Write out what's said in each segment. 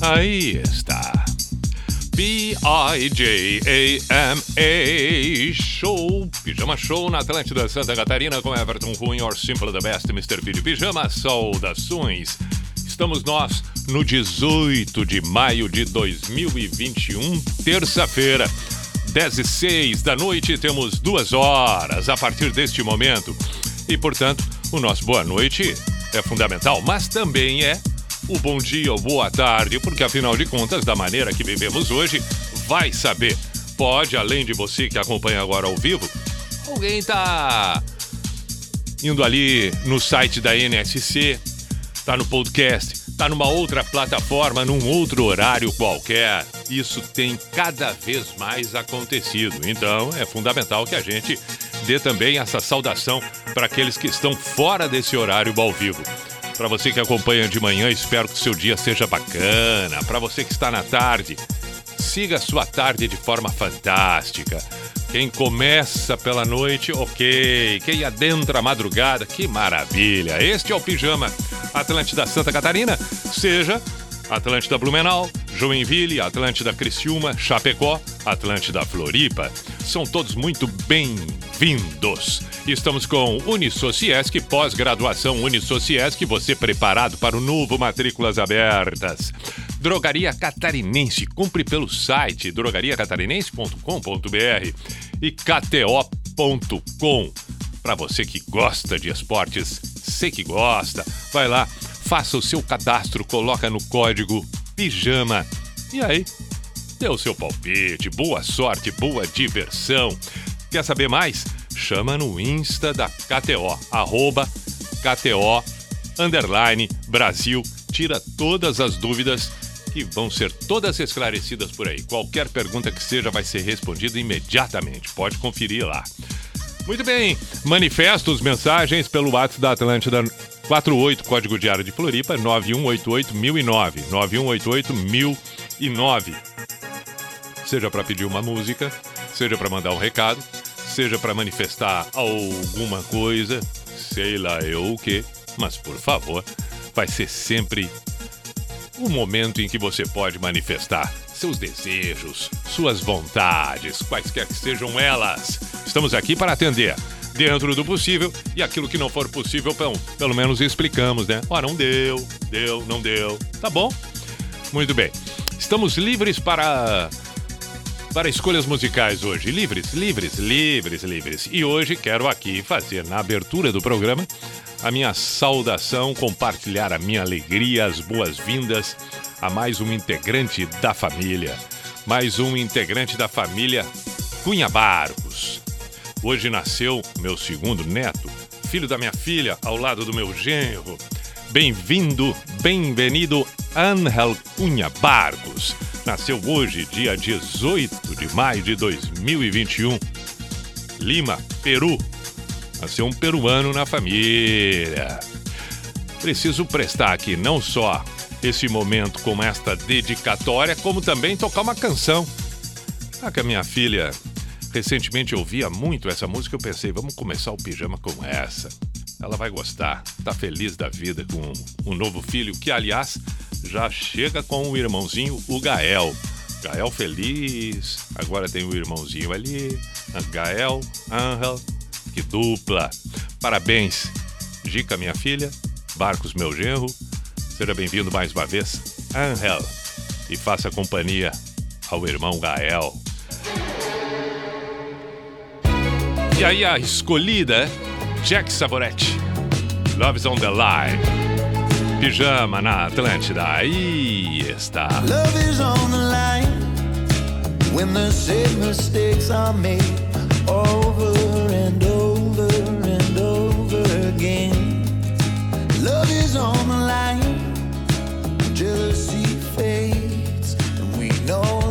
aí está. B-I-J-A-M-A Show, Pijama Show na Atlântida Santa Catarina com Everton Cunha, or Simple the Best, Mr. De Pijama, saudações. Estamos nós no 18 de maio de 2021, terça-feira. 10 e 6 da noite, temos duas horas a partir deste momento. E, portanto, o nosso boa noite é fundamental, mas também é o bom dia ou boa tarde, porque afinal de contas, da maneira que vivemos hoje, vai saber. Pode, além de você que acompanha agora ao vivo, alguém tá indo ali no site da NSC, tá no podcast, tá numa outra plataforma, num outro horário qualquer. Isso tem cada vez mais acontecido. Então, é fundamental que a gente dê também essa saudação para aqueles que estão fora desse horário ao vivo. Para você que acompanha de manhã, espero que seu dia seja bacana. Para você que está na tarde, siga a sua tarde de forma fantástica. Quem começa pela noite, ok. Quem adentra a madrugada, que maravilha. Este é o Pijama Atlântida Santa Catarina. Seja Atlântida Blumenau, Joinville, Atlântida Criciúma, Chapecó, Atlântida Floripa. São todos muito bem-vindos. Estamos com Unisociesc, pós-graduação Unisociesc, você preparado para o novo Matrículas Abertas. Drogaria Catarinense, compre pelo site drogariacatarinense.com.br e kto.com. Para você que gosta de esportes, sei que gosta, vai lá, faça o seu cadastro, coloca no código PIJAMA. E aí, dê o seu palpite, boa sorte, boa diversão. Quer saber mais? Chama no Insta da KTO, arroba KTO, underline, Brasil. Tira todas as dúvidas que vão ser todas esclarecidas por aí. Qualquer pergunta que seja vai ser respondida imediatamente. Pode conferir lá. Muito bem, manifestos, mensagens pelo WhatsApp da Atlântida 48, código diário de Floripa, 9188-1009. 9188-1009. Seja para pedir uma música, seja para mandar um recado, seja para manifestar alguma coisa, sei lá eu o que, mas por favor, vai ser sempre o momento em que você pode manifestar seus desejos, suas vontades, quaisquer que sejam elas. Estamos aqui para atender dentro do possível e aquilo que não for possível, pelo, pelo menos explicamos, né? Ó, não deu, deu, não deu. Tá bom? Muito bem. Estamos livres para para escolhas musicais hoje. Livres, livres, livres, livres. E hoje quero aqui fazer na abertura do programa a minha saudação, compartilhar a minha alegria, as boas-vindas a mais um integrante da família. Mais um integrante da família Cunha Barcos. Hoje nasceu meu segundo neto, filho da minha filha, ao lado do meu genro. Bem-vindo, bem-vindo, Angel Cunha Barcos. Nasceu hoje, dia 18 de maio de 2021. Lima, Peru. Nasceu um peruano na família. Preciso prestar aqui não só esse momento com esta dedicatória, como também tocar uma canção. Ah, que a minha filha recentemente ouvia muito essa música, eu pensei, vamos começar o pijama com essa. Ela vai gostar, tá feliz da vida com um novo filho, que aliás já chega com o irmãozinho, o Gael. Gael feliz, agora tem o irmãozinho ali, Gael, Angel, que dupla. Parabéns, Gica, minha filha, Barcos, meu genro, Seja bem-vindo mais uma vez, Angel, e faça companhia ao irmão Gael. E aí a escolhida, Jack Savoretti, Love's on the Line. Pijama na Atlântida, aí está. Love is on the line when the same mistakes are made over and over and over. again. Love is on the line, jealousy fades, and we no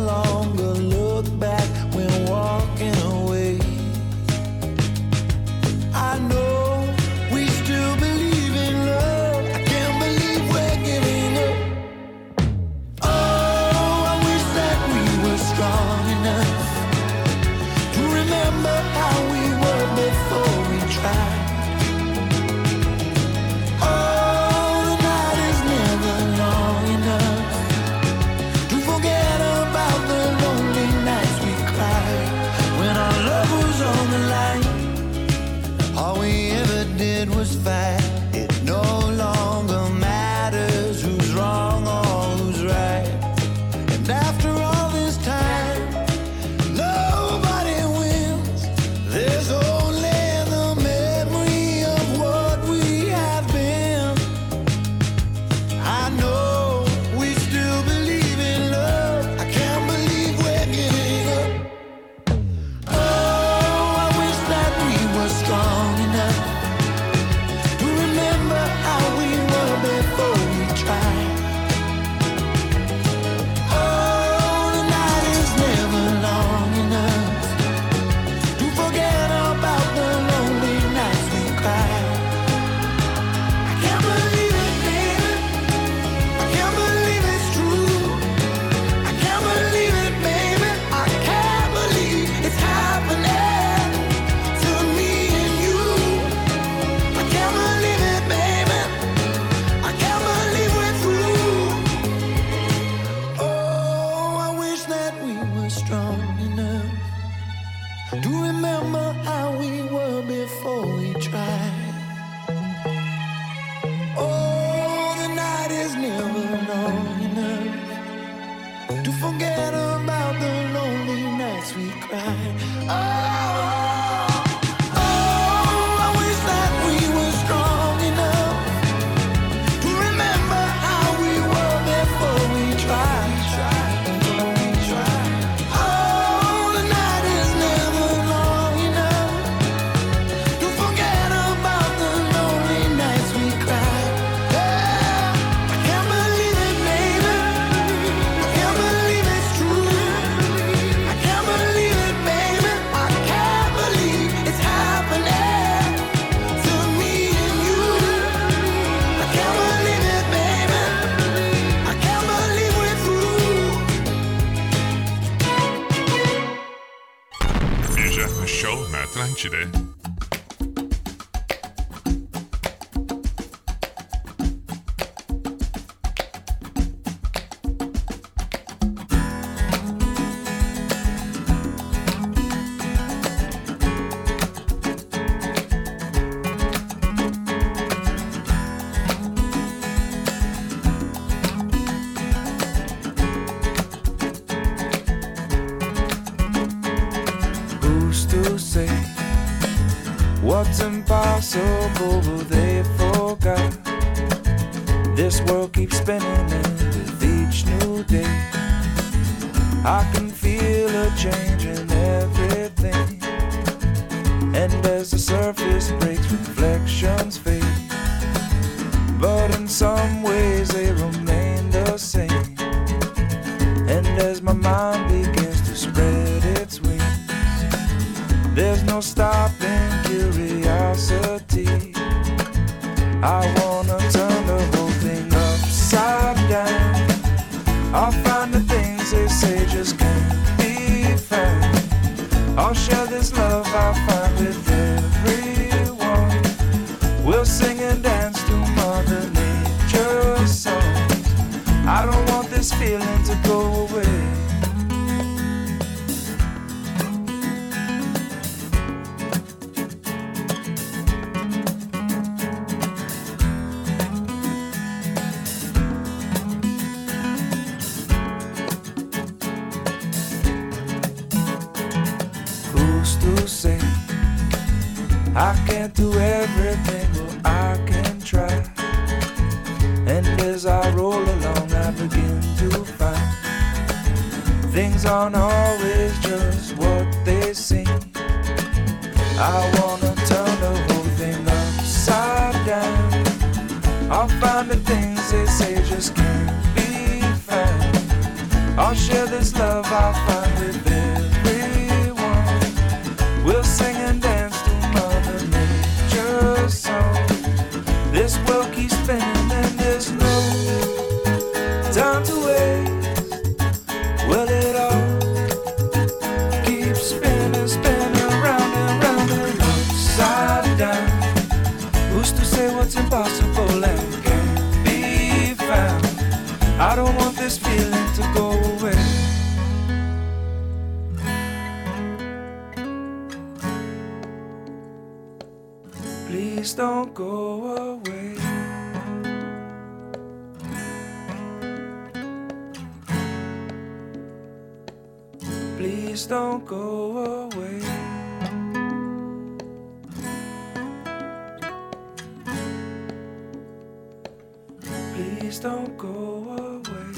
Please don't go away.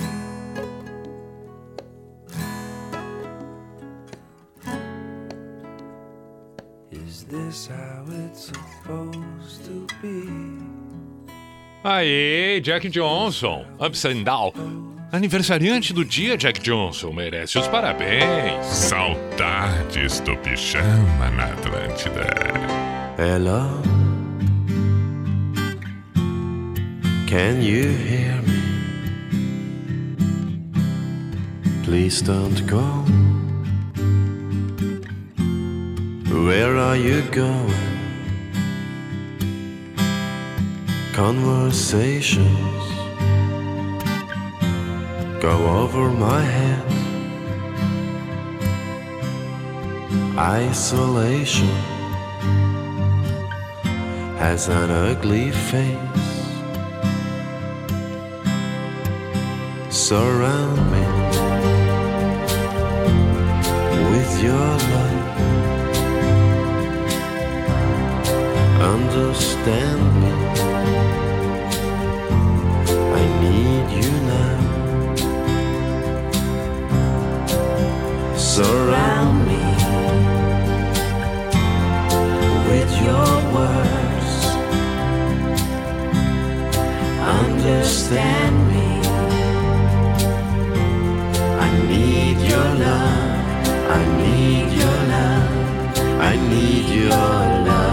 Is this how it's supposed to be? Aê, Jack Johnson, Upside Down. Aniversariante do dia, Jack Johnson, merece os parabéns. Saudades do pijama na Atlântida. Hello, can you hear me? Please don't go. Where are you going? Conversations go over my head. Isolation has an ugly face. Surround me with your love. Understand me. I need you now. Surround me with your words. Understand your love. I need your love. I need your love.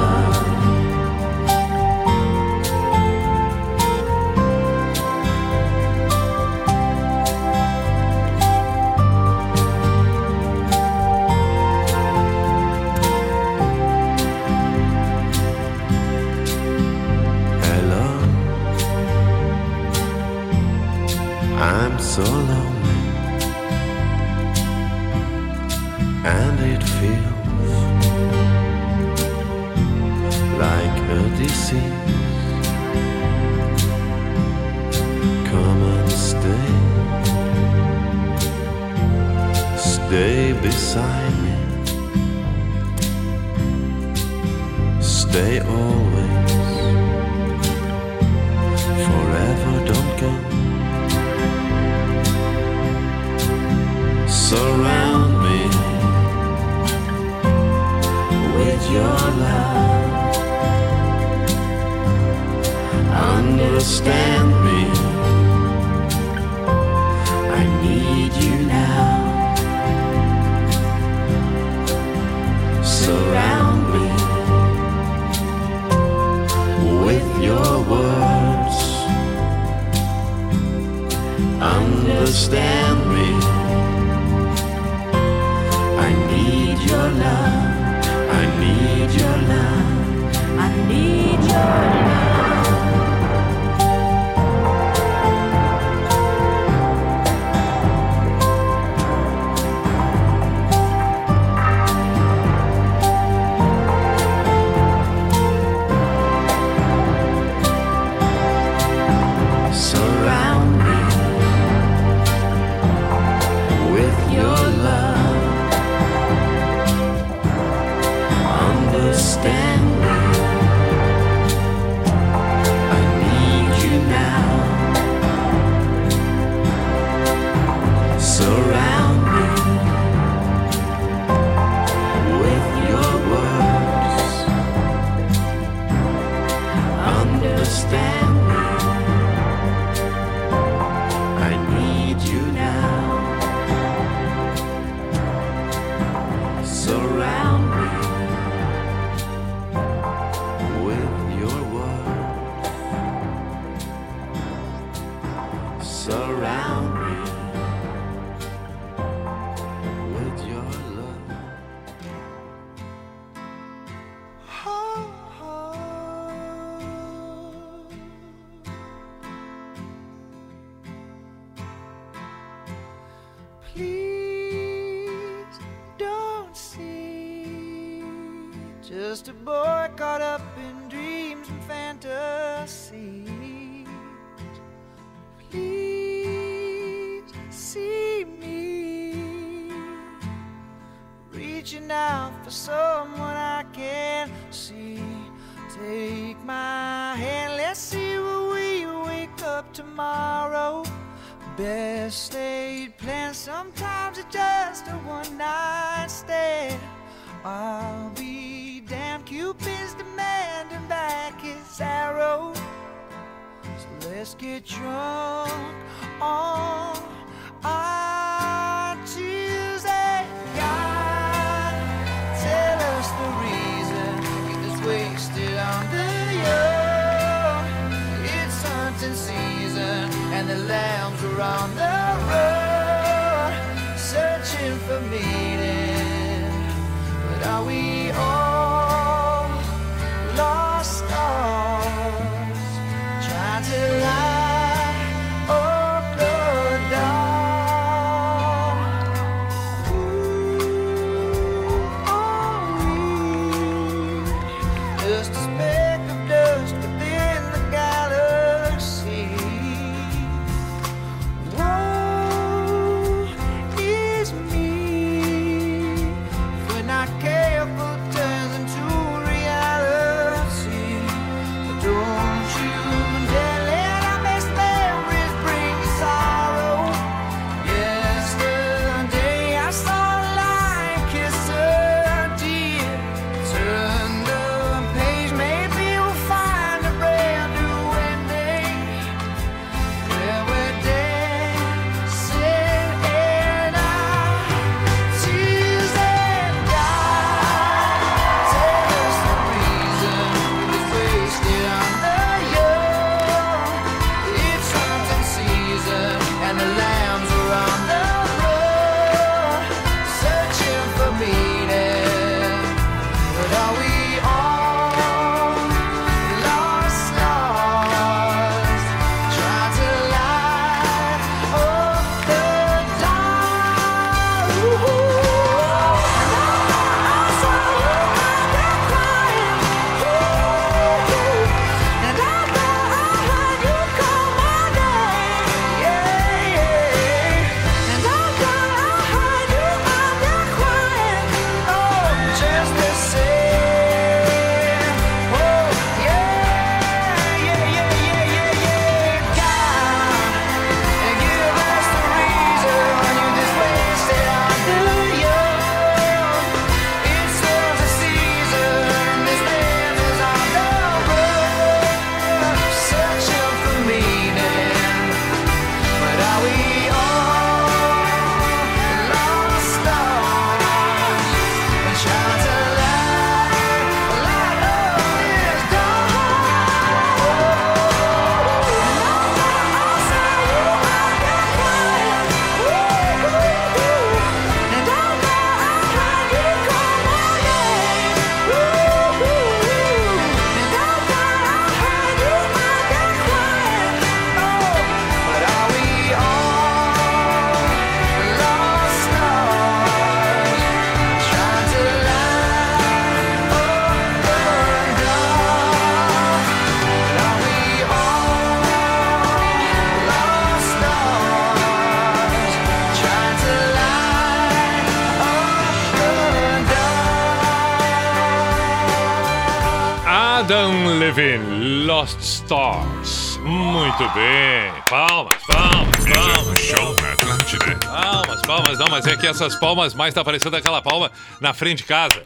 palmas, não, mas é que essas palmas mais tá parecendo aquela palma na frente de casa.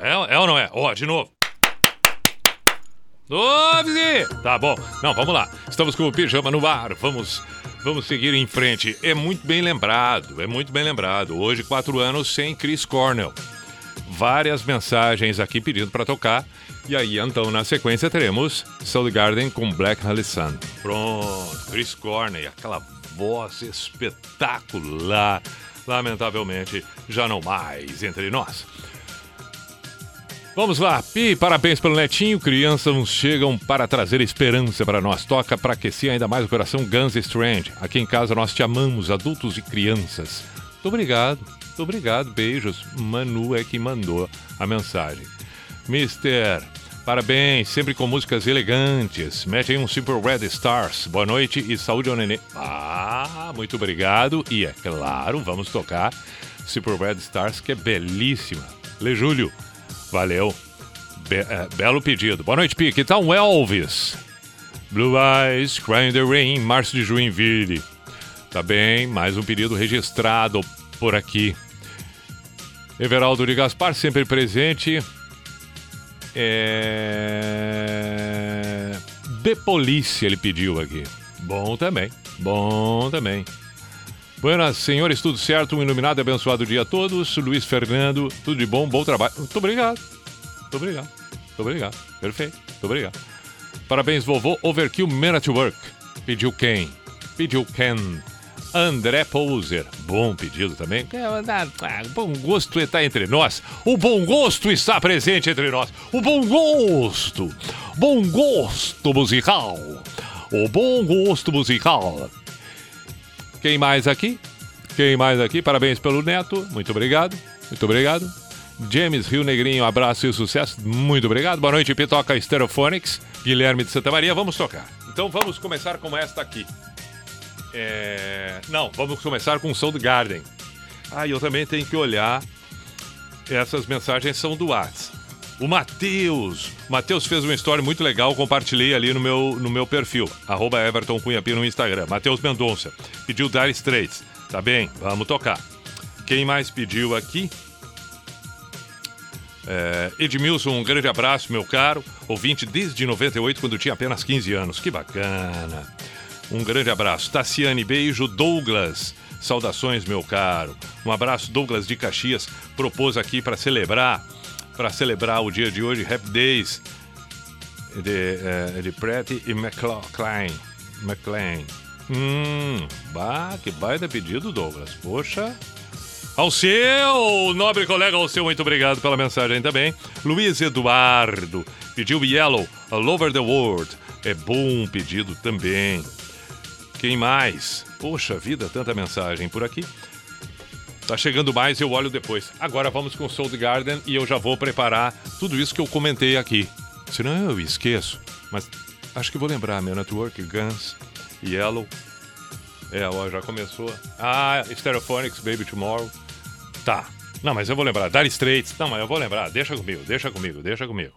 É, é ou não é? Ó, oh, de novo. Ô! Tá bom. Não, vamos lá. Estamos com o pijama no ar. Vamos Vamos seguir em frente. É muito bem lembrado, é muito bem lembrado. Hoje, quatro anos sem Chris Cornell. Várias mensagens aqui pedindo para tocar. E aí, então, na sequência, teremos Soul Garden com Black Hole Sun. Pronto, Chris Cornell, aquela voz espetacular. Lamentavelmente, já não mais entre nós. Vamos lá, Pi, parabéns pelo netinho. Crianças chegam para trazer esperança para nós. Toca para aquecer ainda mais o coração Guns Strand. Aqui em casa nós te amamos, adultos e crianças. Muito obrigado, muito obrigado. Beijos. Manu é que mandou a mensagem. Mister parabéns, sempre com músicas elegantes. Mete aí um Super Red Stars. Boa noite e saúde ao nenê. Ah, muito obrigado. E é claro, vamos tocar Super Red Stars, que é belíssima. Lê Júlio. Valeu. Be é, belo pedido. Boa noite, Pique. Um Elvis. Blue Eyes, Crying the Rain, Março de Joinville. Tá bem, mais um pedido registrado por aqui. Everaldo de Gaspar, sempre presente. É... De Polícia, ele pediu aqui. Bom também, bom também. Buenas, senhores, tudo certo? Um iluminado e abençoado dia a todos. Luiz Fernando, tudo de bom, bom trabalho. Muito obrigado. Muito obrigado. Muito obrigado. Perfeito. Muito obrigado. Parabéns, vovô. Overkill Man at Work. Pediu quem? Pediu Ken. André Pouser. Bom pedido também. É, ah, bom gosto está entre nós. O bom gosto está presente entre nós. O bom gosto. Bom gosto musical. O bom gosto musical. Quem mais aqui? Quem mais aqui? Parabéns pelo neto. Muito obrigado. Muito obrigado. James Rio Negrinho, abraço e sucesso. Muito obrigado. Boa noite, Pitoca Stereophonics. Guilherme de Santa Maria. Vamos tocar. Então vamos começar com esta aqui. É... Não, vamos começar com Soul Garden. Ah, eu também tenho que olhar. Essas mensagens são do WhatsApp. O Matheus. Matheus fez uma história muito legal, compartilhei ali no meu, no meu perfil, arroba Everton Cunha no Instagram. Matheus Mendonça. Pediu Dire Straits. Tá bem? Vamos tocar. Quem mais pediu aqui? É, Edmilson, um grande abraço, meu caro. Ouvinte desde 98, quando tinha apenas 15 anos. Que bacana. Um grande abraço. Tassiane, beijo. Douglas, saudações, meu caro. Um abraço, Douglas de Caxias. Propôs aqui para celebrar para celebrar o dia de hoje, Happy Days de, uh, de Pretty e McLean. McLean. Hum, bah, que baita pedido, Douglas. Poxa. Ao seu, nobre colega, ao seu, muito obrigado pela mensagem também. Luiz Eduardo pediu Yellow, All Over the World. É bom pedido também. Quem mais? Poxa vida, tanta mensagem por aqui. Tá chegando mais, eu olho depois. Agora vamos com Soul Garden e eu já vou preparar tudo isso que eu comentei aqui. Senão eu esqueço. Mas acho que vou lembrar. Meu Network, Guns, Yellow. É, ó, já começou. Ah, Stereophonics, Baby Tomorrow. Tá. Não, mas eu vou lembrar. Dire Straits. Não, mas eu vou lembrar. Deixa comigo, deixa comigo, deixa comigo.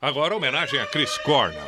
Agora, homenagem a Chris Cornell.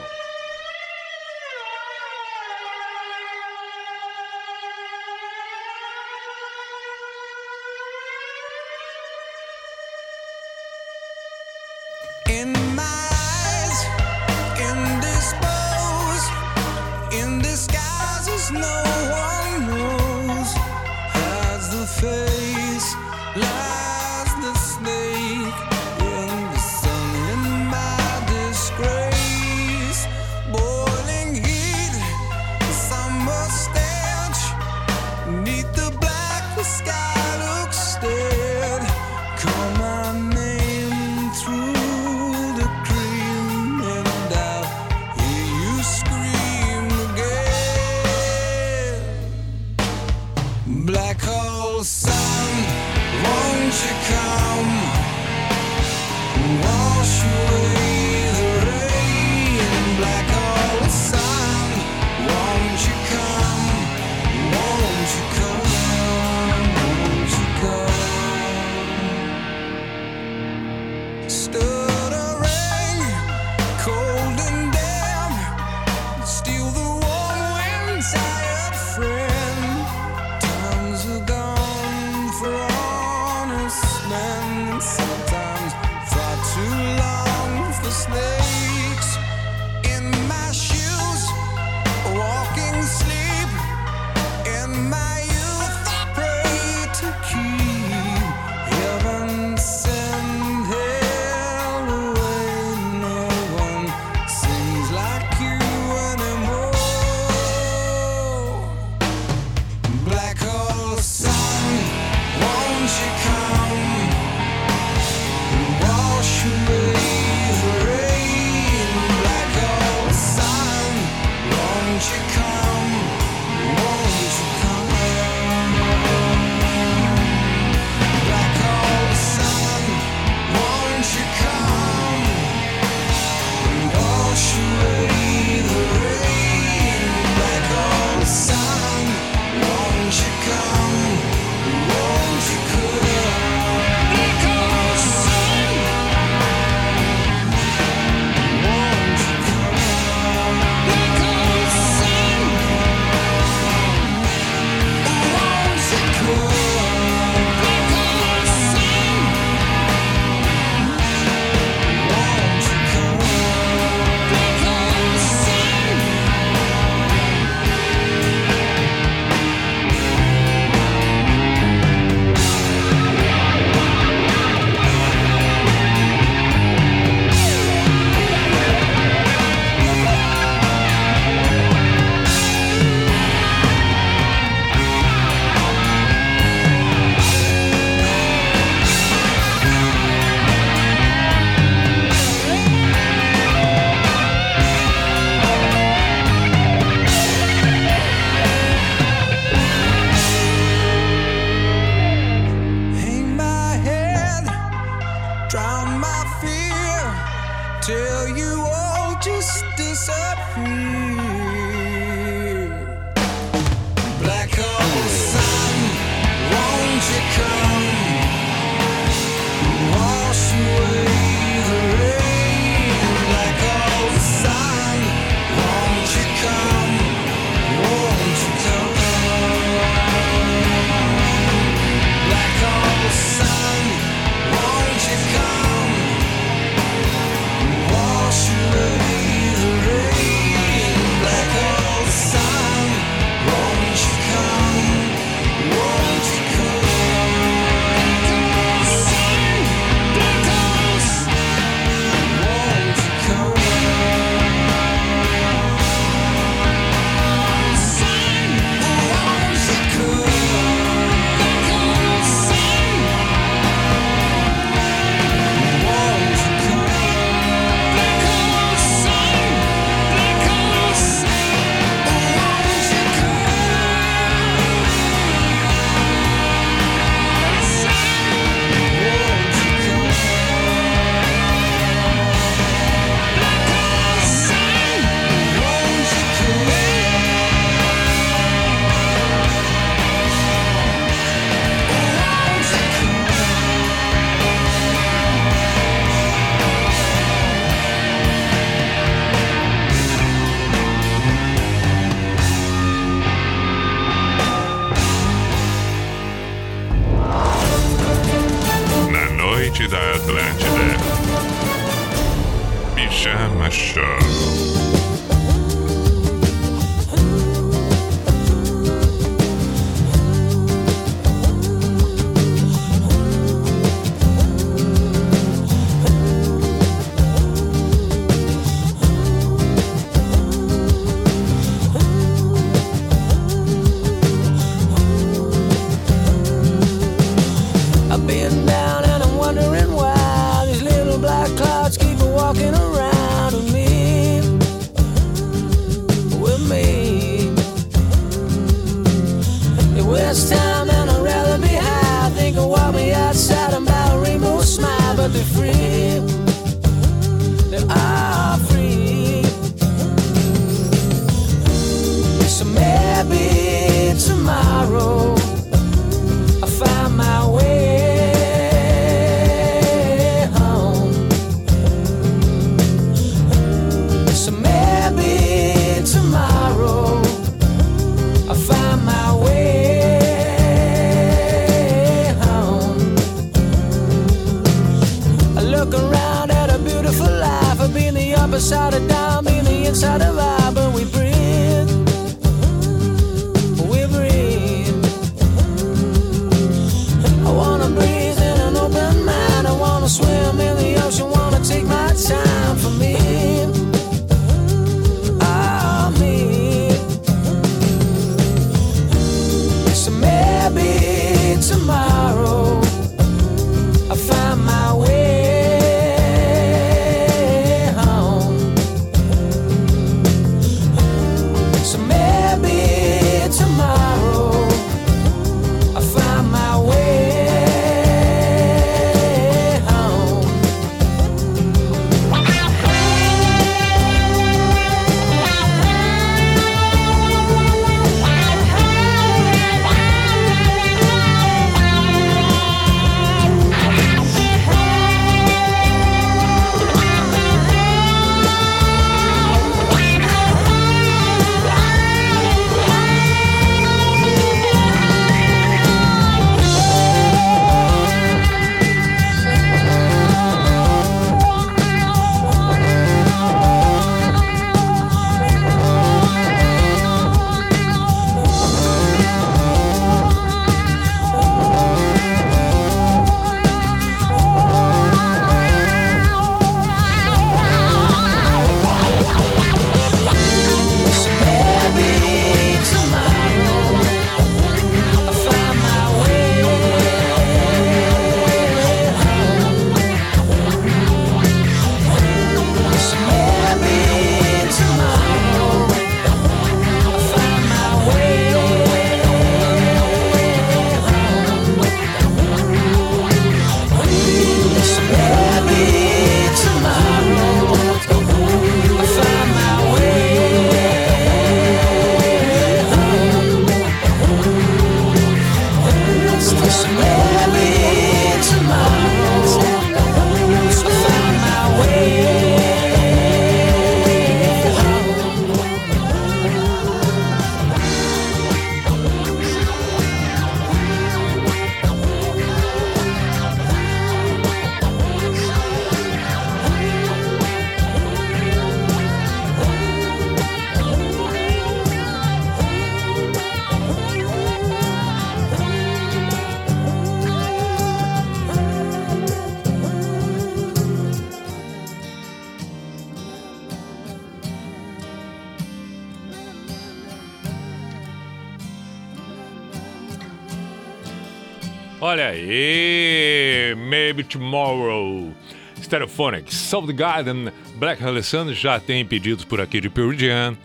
South Garden, Black Alessandro já tem pedidos por aqui de Pure Jam,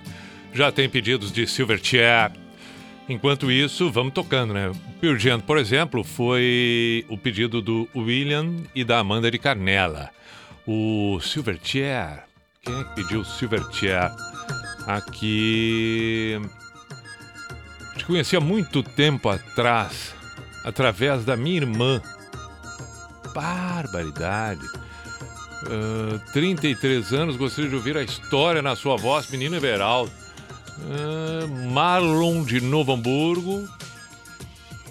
já tem pedidos de Silverchair. Enquanto isso, vamos tocando, né? Pure Jam, por exemplo, foi o pedido do William e da Amanda de Carnela. O Silverchair, quem é que pediu Silverchair? Aqui. Te conhecia muito tempo atrás, através da minha irmã. Barbaridade! Ah, 33 anos, gostaria de ouvir a história na sua voz, menino Everaldo. Uh, Marlon de Novo Hamburgo.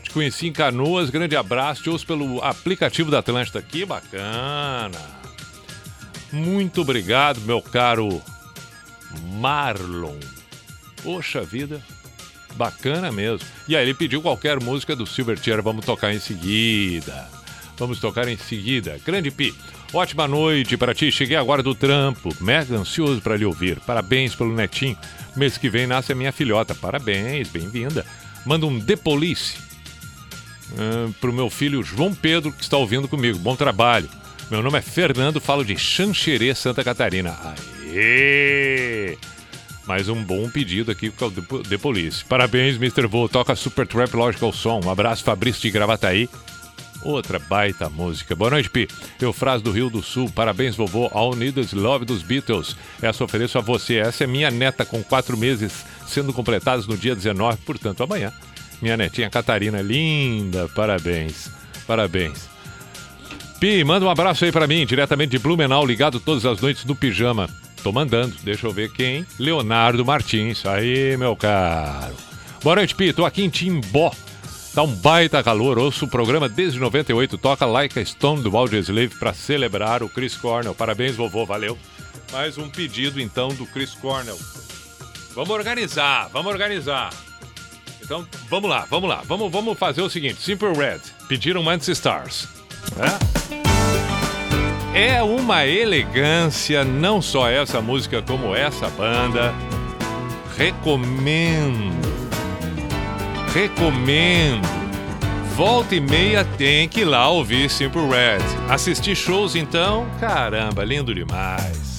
Te conheci em Canoas, grande abraço. Te ouço pelo aplicativo da Atlântida. Que bacana! Muito obrigado, meu caro Marlon. Poxa vida, bacana mesmo. E aí ele pediu qualquer música do Silverchair, vamos tocar em seguida. Vamos tocar em seguida. Grande Pi ótima noite para ti. Cheguei agora do trampo, mega ansioso para lhe ouvir. Parabéns pelo netinho. Mês que vem nasce a minha filhota. Parabéns, bem-vinda. Manda um The Police uh, pro meu filho João Pedro, que está ouvindo comigo. Bom trabalho. Meu nome é Fernando, falo de Xanxerê, Santa Catarina. Aê! Mais um bom pedido aqui com o The Police. Parabéns, Mr. Vo. Toca Super Trap Logical Som. Um abraço, Fabrício de Gravataí. Outra baita música. Boa noite, Pi. Eufrase do Rio do Sul. Parabéns, vovô. All Needed Love dos Beatles. Essa ofereço a você. Essa é minha neta com quatro meses, sendo completados no dia 19, portanto, amanhã. Minha netinha Catarina, linda. Parabéns. Parabéns. Pi, manda um abraço aí para mim, diretamente de Blumenau, ligado todas as noites no pijama. Tô mandando, deixa eu ver quem. Leonardo Martins. Aí, meu caro. Boa noite, Pi. Tô aqui em Timbó. Tá um baita calor. Ouço o programa desde 98. Toca Like a Stone do Audioslave para celebrar o Chris Cornell. Parabéns, vovô. Valeu. Mais um pedido, então, do Chris Cornell. Vamos organizar, vamos organizar. Então, vamos lá, vamos lá. Vamos, vamos fazer o seguinte: Simple Red. Pediram Mantis Stars. É? é uma elegância, não só essa música, como essa banda. Recomendo recomendo. Volta e meia tem que ir lá ouvir Simple Red. Assistir shows então, caramba, lindo demais.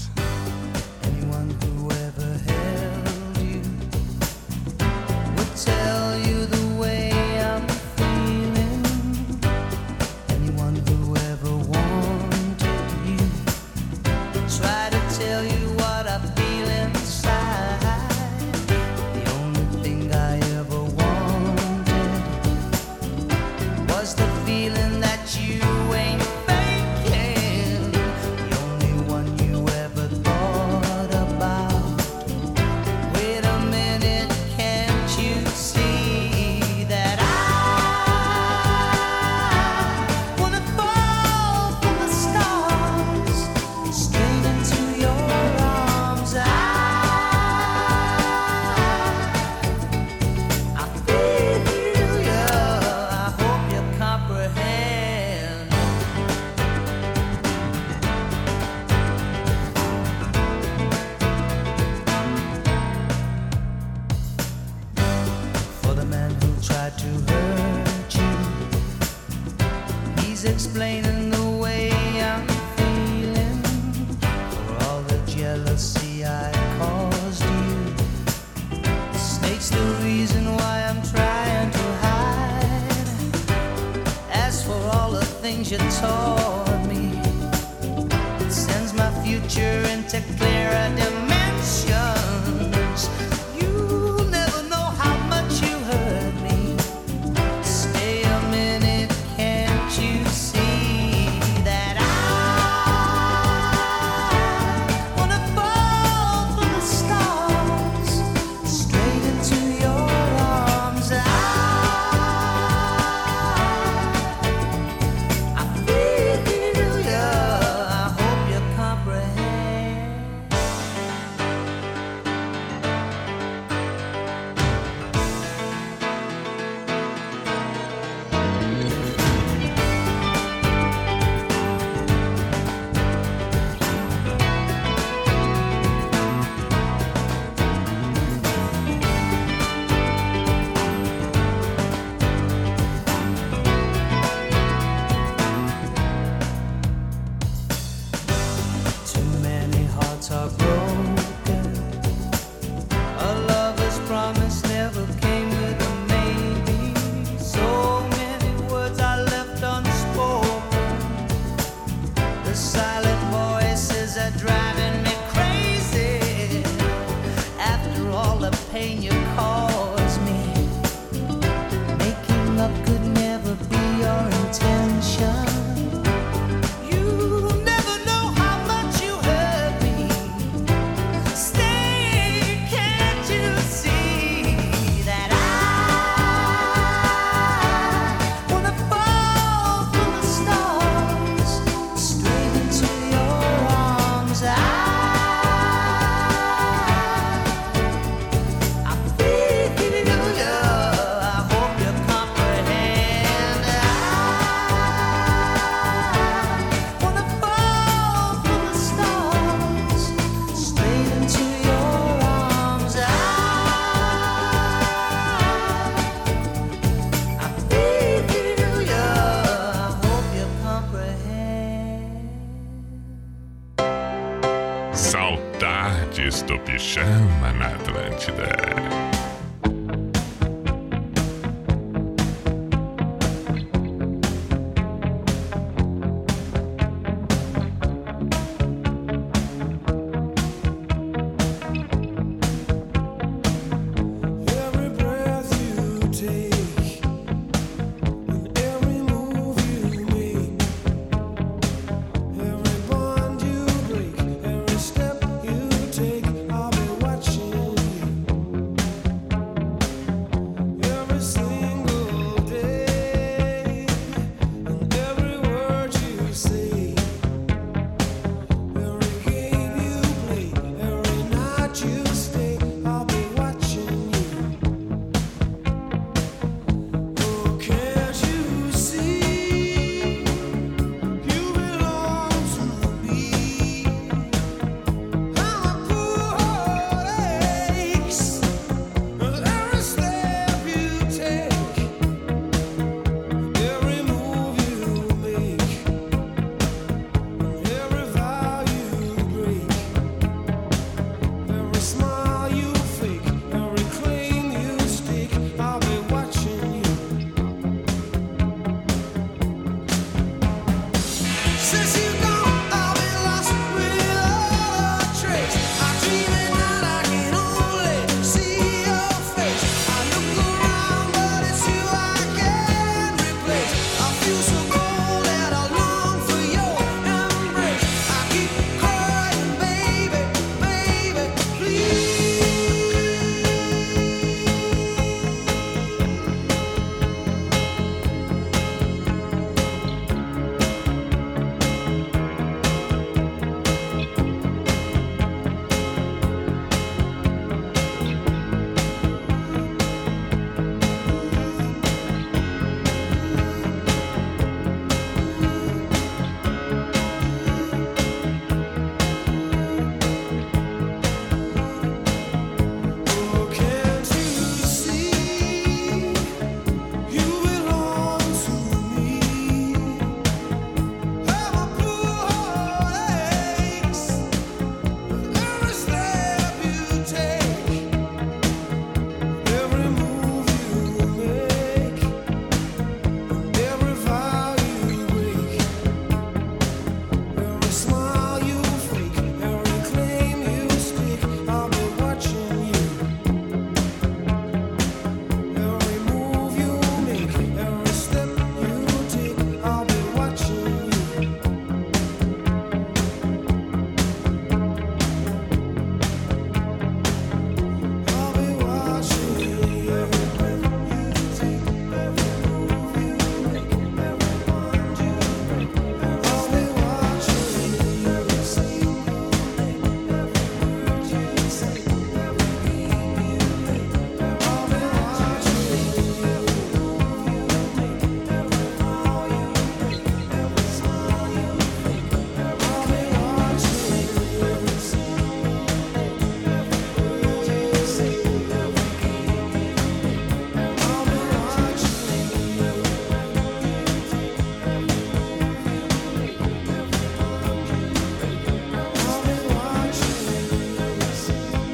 things you talk.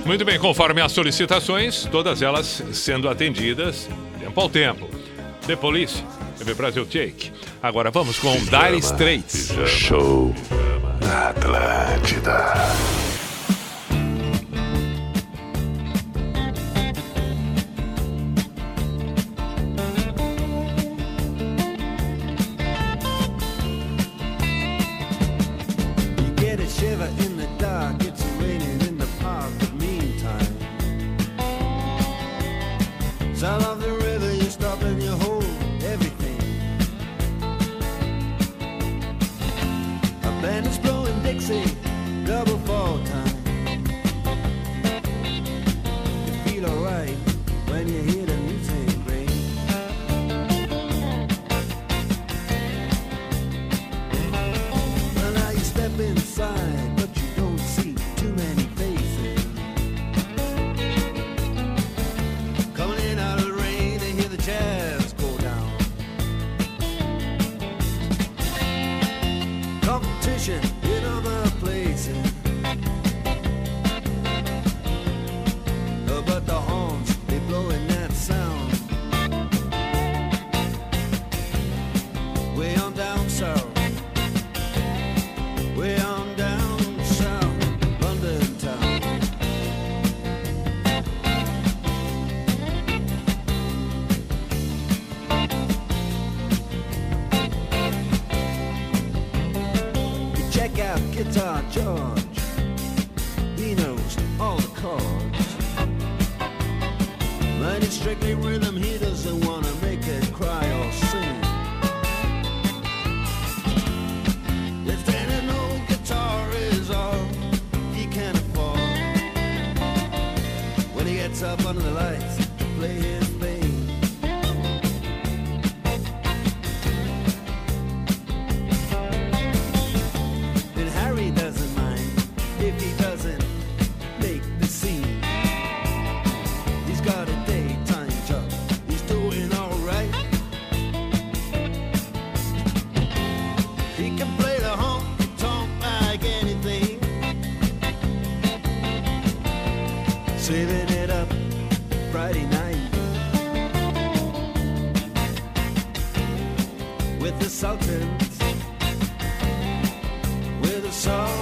Muito bem, conforme as solicitações, todas elas sendo atendidas tempo ao tempo. The Police, TV Brasil Take. Agora vamos com Dire Straits. Show na Atlântida. He knows all the chords. But it's strictly rhythm, he doesn't wanna make it cry. consultant with a song.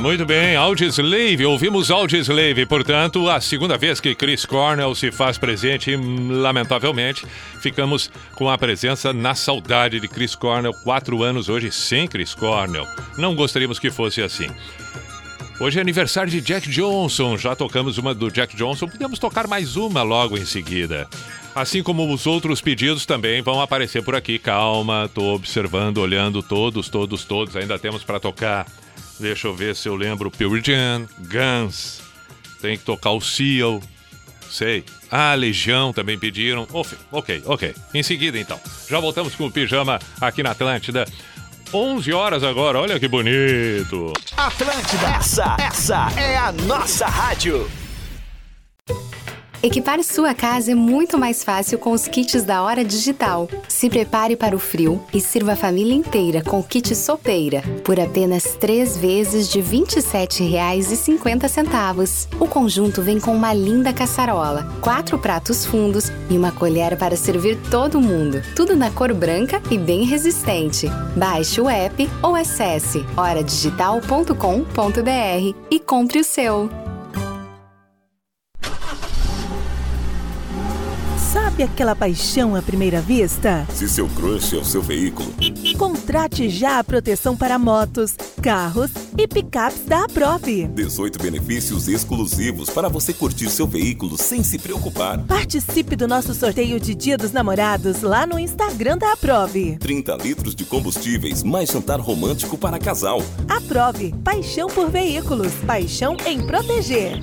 Muito bem, Audioslave, ouvimos Audioslave, portanto, a segunda vez que Chris Cornell se faz presente, lamentavelmente, ficamos com a presença na saudade de Chris Cornell, quatro anos hoje sem Chris Cornell. Não gostaríamos que fosse assim. Hoje é aniversário de Jack Johnson. Já tocamos uma do Jack Johnson, podemos tocar mais uma logo em seguida. Assim como os outros pedidos também vão aparecer por aqui. Calma, tô observando, olhando todos, todos, todos. Ainda temos para tocar. Deixa eu ver se eu lembro Pure Jam, Guns. Tem que tocar o Seal. Sei. Ah, Legião também pediram. Ok, ok, ok. Em seguida, então. Já voltamos com o pijama aqui na Atlântida. 11 horas agora, olha que bonito. Atlântida, essa, essa é a nossa rádio. Equipar sua casa é muito mais fácil com os kits da Hora Digital. Se prepare para o frio e sirva a família inteira com o kit sopeira por apenas três vezes de R$ 27,50. O conjunto vem com uma linda caçarola, quatro pratos fundos e uma colher para servir todo mundo. Tudo na cor branca e bem resistente. Baixe o app ou acesse horadigital.com.br e compre o seu. Sabe aquela paixão à primeira vista? Se seu crush é o seu veículo, Contrate já a proteção para motos, carros e picapes da Aprove. 18 benefícios exclusivos para você curtir seu veículo sem se preocupar. Participe do nosso sorteio de Dia dos Namorados lá no Instagram da Aprove. 30 litros de combustíveis, mais jantar romântico para casal. Aprove, paixão por veículos, paixão em proteger.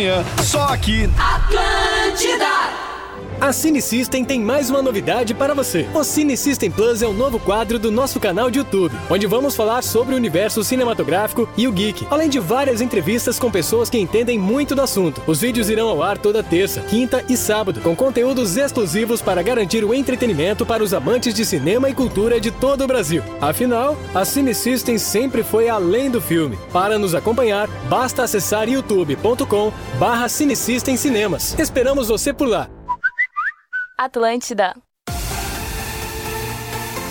Só aqui. A Cine System tem mais uma novidade para você. O Cine System Plus é um novo quadro do nosso canal de YouTube, onde vamos falar sobre o universo cinematográfico e o geek, além de várias entrevistas com pessoas que entendem muito do assunto. Os vídeos irão ao ar toda terça, quinta e sábado, com conteúdos exclusivos para garantir o entretenimento para os amantes de cinema e cultura de todo o Brasil. Afinal, a Cine System sempre foi além do filme. Para nos acompanhar, basta acessar youtube.com barra Cine System Cinemas. Esperamos você por lá. Atlântida.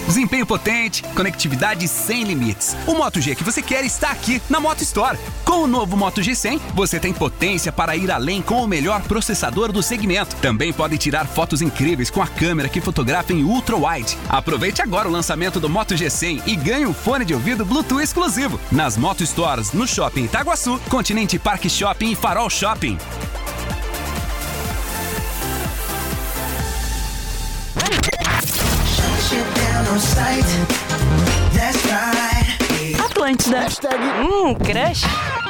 Desempenho potente, conectividade sem limites. O Moto G que você quer está aqui na Moto Store. Com o novo Moto G100, você tem potência para ir além com o melhor processador do segmento. Também pode tirar fotos incríveis com a câmera que fotografa em ultra wide. Aproveite agora o lançamento do Moto G100 e ganhe um fone de ouvido Bluetooth exclusivo nas Moto Stores no Shopping Itaguaçu, Continente Park Shopping e Farol Shopping. Atlântida. Hum, crush.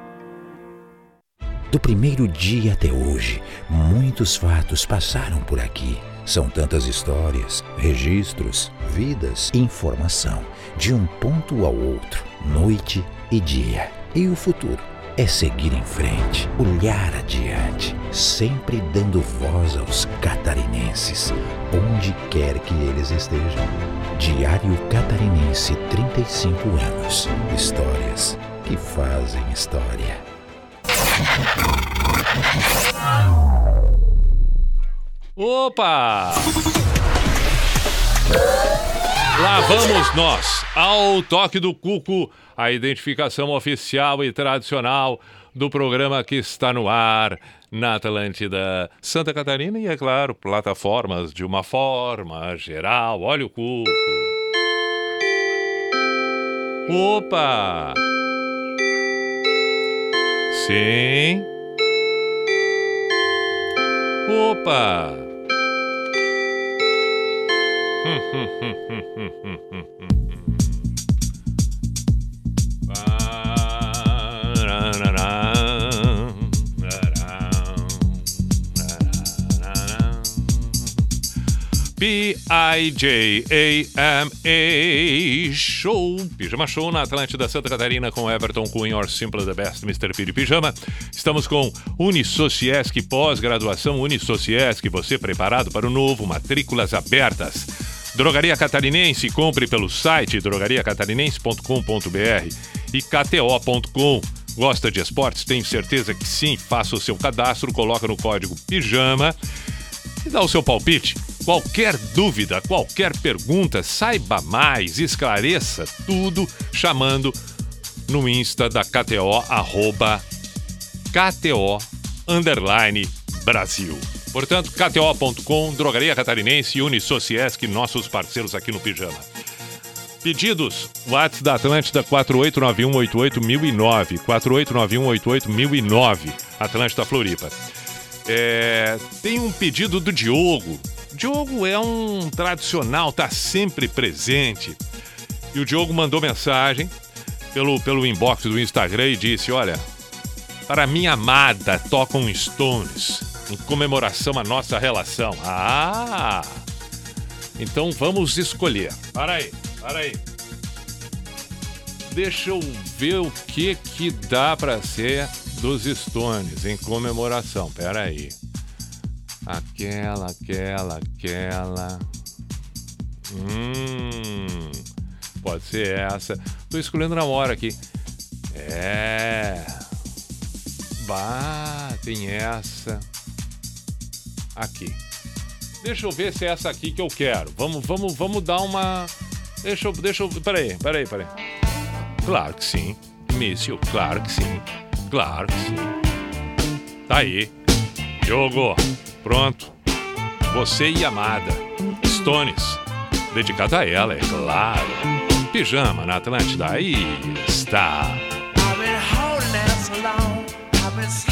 Do primeiro dia até hoje, muitos fatos passaram por aqui. São tantas histórias, registros, vidas, informação, de um ponto ao outro, noite e dia. E o futuro é seguir em frente, olhar adiante, sempre dando voz aos catarinenses, onde quer que eles estejam. Diário Catarinense 35 anos. Histórias que fazem história. Opa! Lá vamos nós, ao toque do cuco, a identificação oficial e tradicional do programa que está no ar na Atlântida Santa Catarina e, é claro, plataformas de uma forma geral. Olha o cuco. Opa! Sim. Opa! P-I-J-A-M-A Show, Pijama Show na Atlântida Santa Catarina com Everton Cunha, or Simple the Best, Mr. Piri Pijama. Estamos com Unisociesc pós-graduação Unisociesc, você preparado para o novo, matrículas abertas. Drogaria Catarinense, compre pelo site drogariacatarinense.com.br e kto.com. Gosta de esportes? Tenho certeza que sim. Faça o seu cadastro, coloca no código PIJAMA e dá o seu palpite. Qualquer dúvida, qualquer pergunta, saiba mais, esclareça tudo chamando no Insta da KTO, arroba KTO underline Brasil. Portanto, KTO.com, Drogaria Catarinense e Unisociesc, nossos parceiros aqui no Pijama. Pedidos, WhatsApp da Atlântida 489188009, 489188009, Atlântida Floripa. É, tem um pedido do Diogo. Diogo é um tradicional, tá sempre presente. E o Diogo mandou mensagem pelo, pelo inbox do Instagram e disse: Olha, para minha amada tocam Stones em comemoração à nossa relação. Ah! Então vamos escolher. Para aí, para aí. Deixa eu ver o que que dá para ser dos Stones em comemoração. Pera aí. Aquela, aquela, aquela. Hum. Pode ser essa. Tô escolhendo na hora aqui. É. Bah, tem essa. Aqui. Deixa eu ver se é essa aqui que eu quero. Vamos, vamos, vamos dar uma. Deixa eu, deixa eu. Peraí, peraí, peraí. Claro que sim. Míssil, claro que sim. Claro que sim. Tá aí. Diogo, pronto. Você e Amada. Stones. Dedicado a ela, é claro. Pijama na Atlântida. Aí está. I've been holding out so long. I've been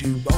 to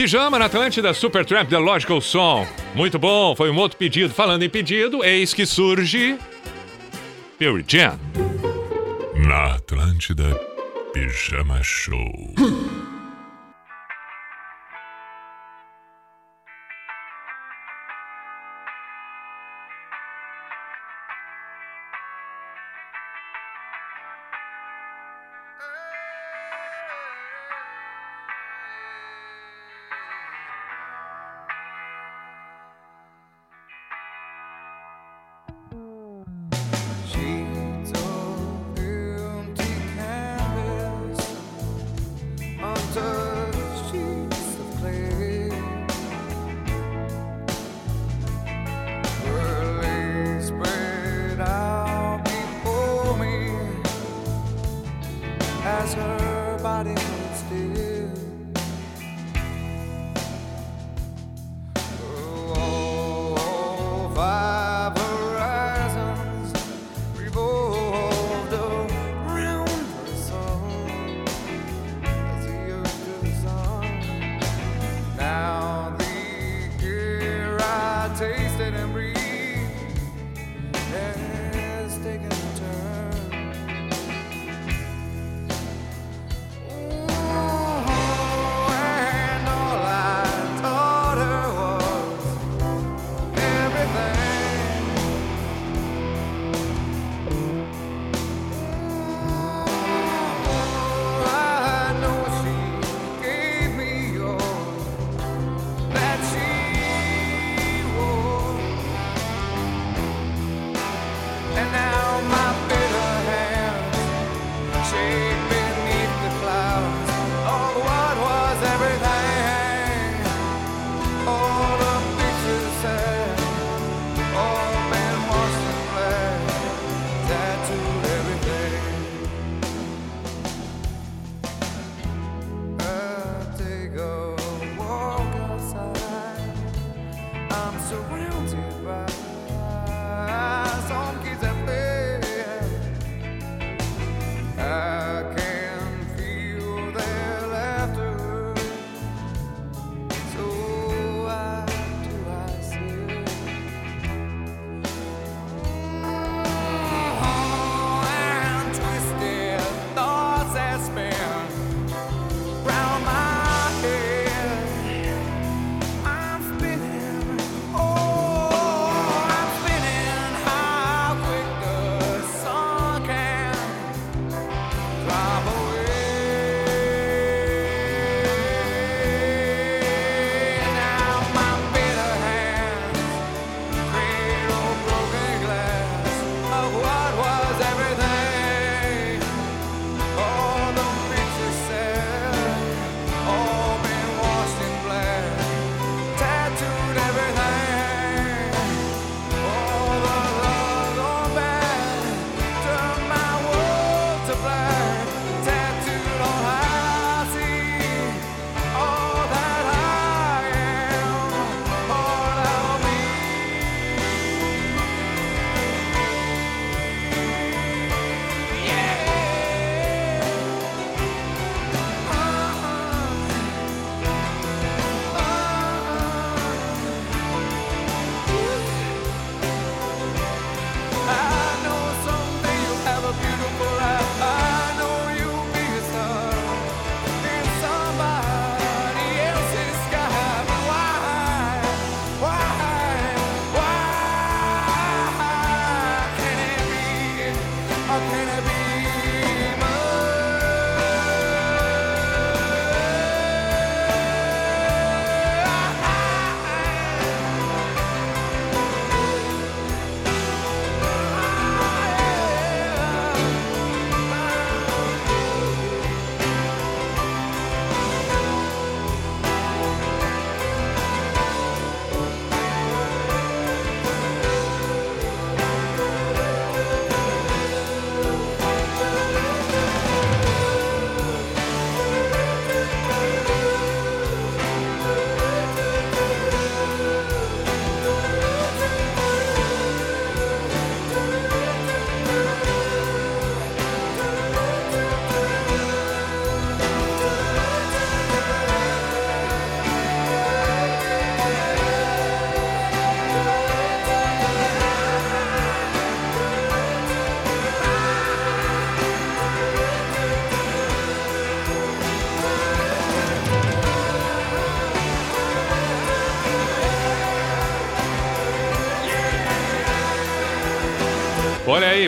Pijama na Atlântida, Supertramp, The Logical Song. Muito bom, foi um outro pedido. Falando em pedido, eis que surge... Pearl Jam. Na Atlântida, Pijama Show.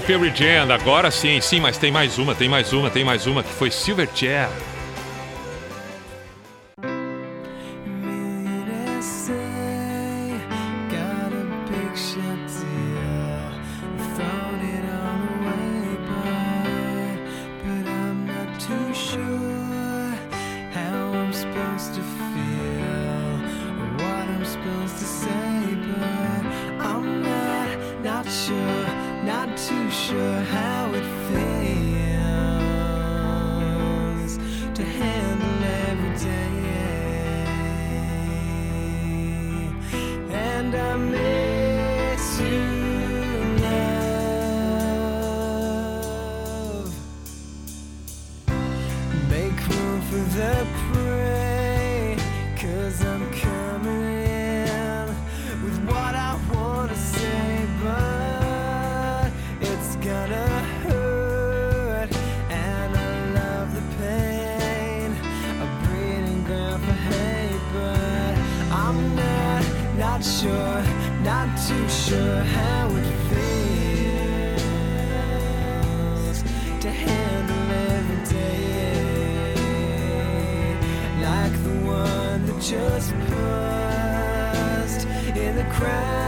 Perry Jam, agora sim, sim, mas tem mais uma, tem mais uma, tem mais uma, que foi silver chair too sure how it feels to handle every day like the one that just passed in the crowd.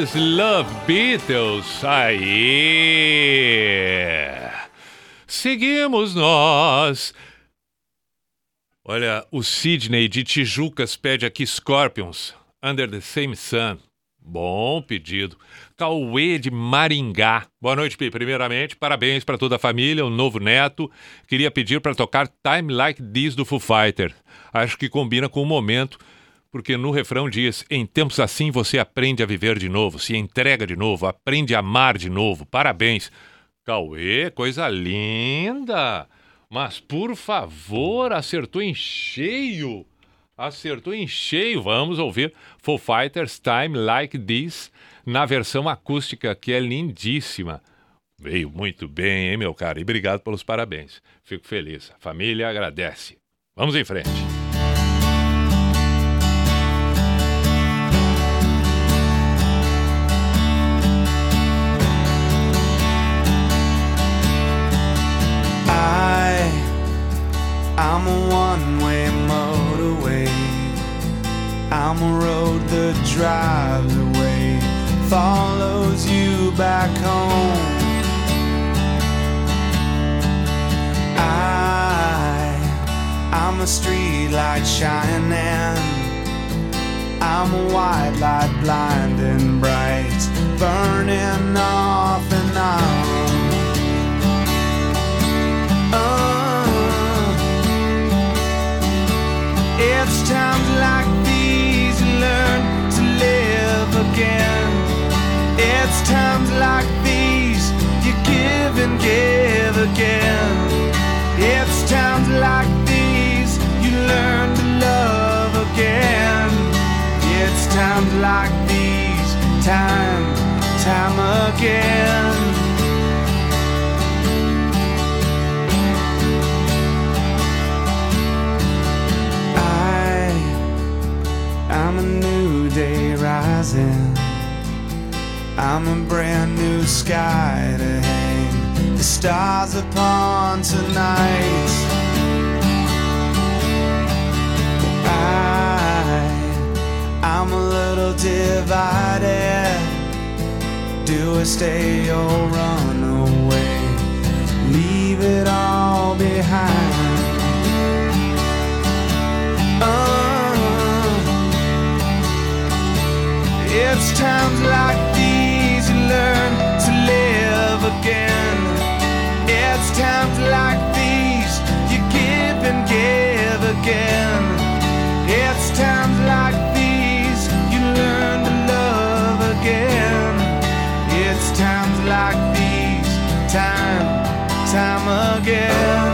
Is Love Beatles. Aí. Seguimos nós. Olha, o Sidney de Tijucas pede aqui Scorpions, Under the Same Sun. Bom pedido. Cauê de Maringá. Boa noite, Pi. Primeiramente, parabéns para toda a família, um novo neto. Queria pedir para tocar Time Like This do Foo Fighter. Acho que combina com o momento, porque no refrão diz: Em tempos assim você aprende a viver de novo, se entrega de novo, aprende a amar de novo. Parabéns. Cauê, coisa linda. Mas por favor, acertou em cheio. Acertou em cheio. Vamos ouvir Foo Fighters Time Like This na versão acústica, que é lindíssima. Veio muito bem, hein, meu cara? E obrigado pelos parabéns. Fico feliz. A família agradece. Vamos em frente. Drives away, follows you back home. I, I'm a street light shining. I'm a white light blinding bright, burning off and on. Oh, again. It's times like these you give and give again. It's times like these you learn to love again. It's times like these, time, time again. I, I'm a new day rising. I'm a brand new sky to hang the stars upon tonight. I I'm a little divided. Do I stay or run away? Leave it all behind. Uh, it's times like again. It's times like these you give and give again. It's times like these you learn to love again. It's times like these, time, time again.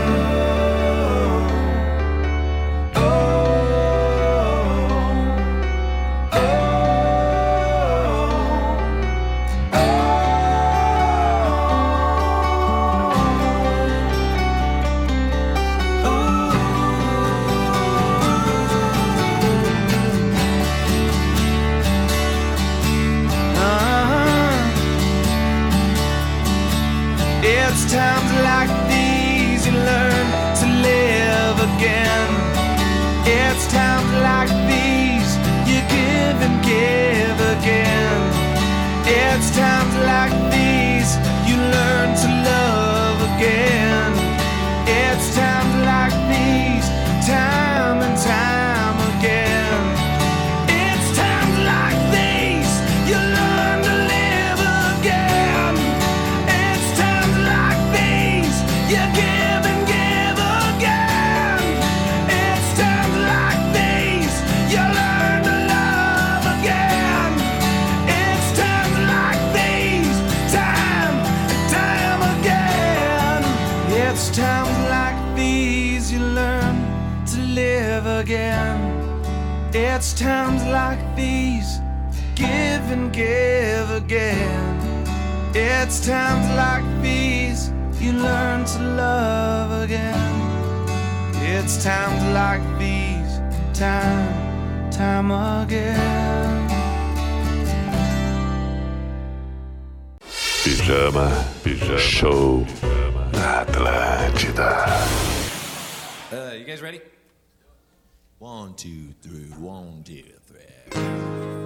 Again. It's times like these you learn to love again. It's times like these, time, time again. Pijama, pijama, show na Atlântida. Uh, you guys ready? One, two, three, one, two, three.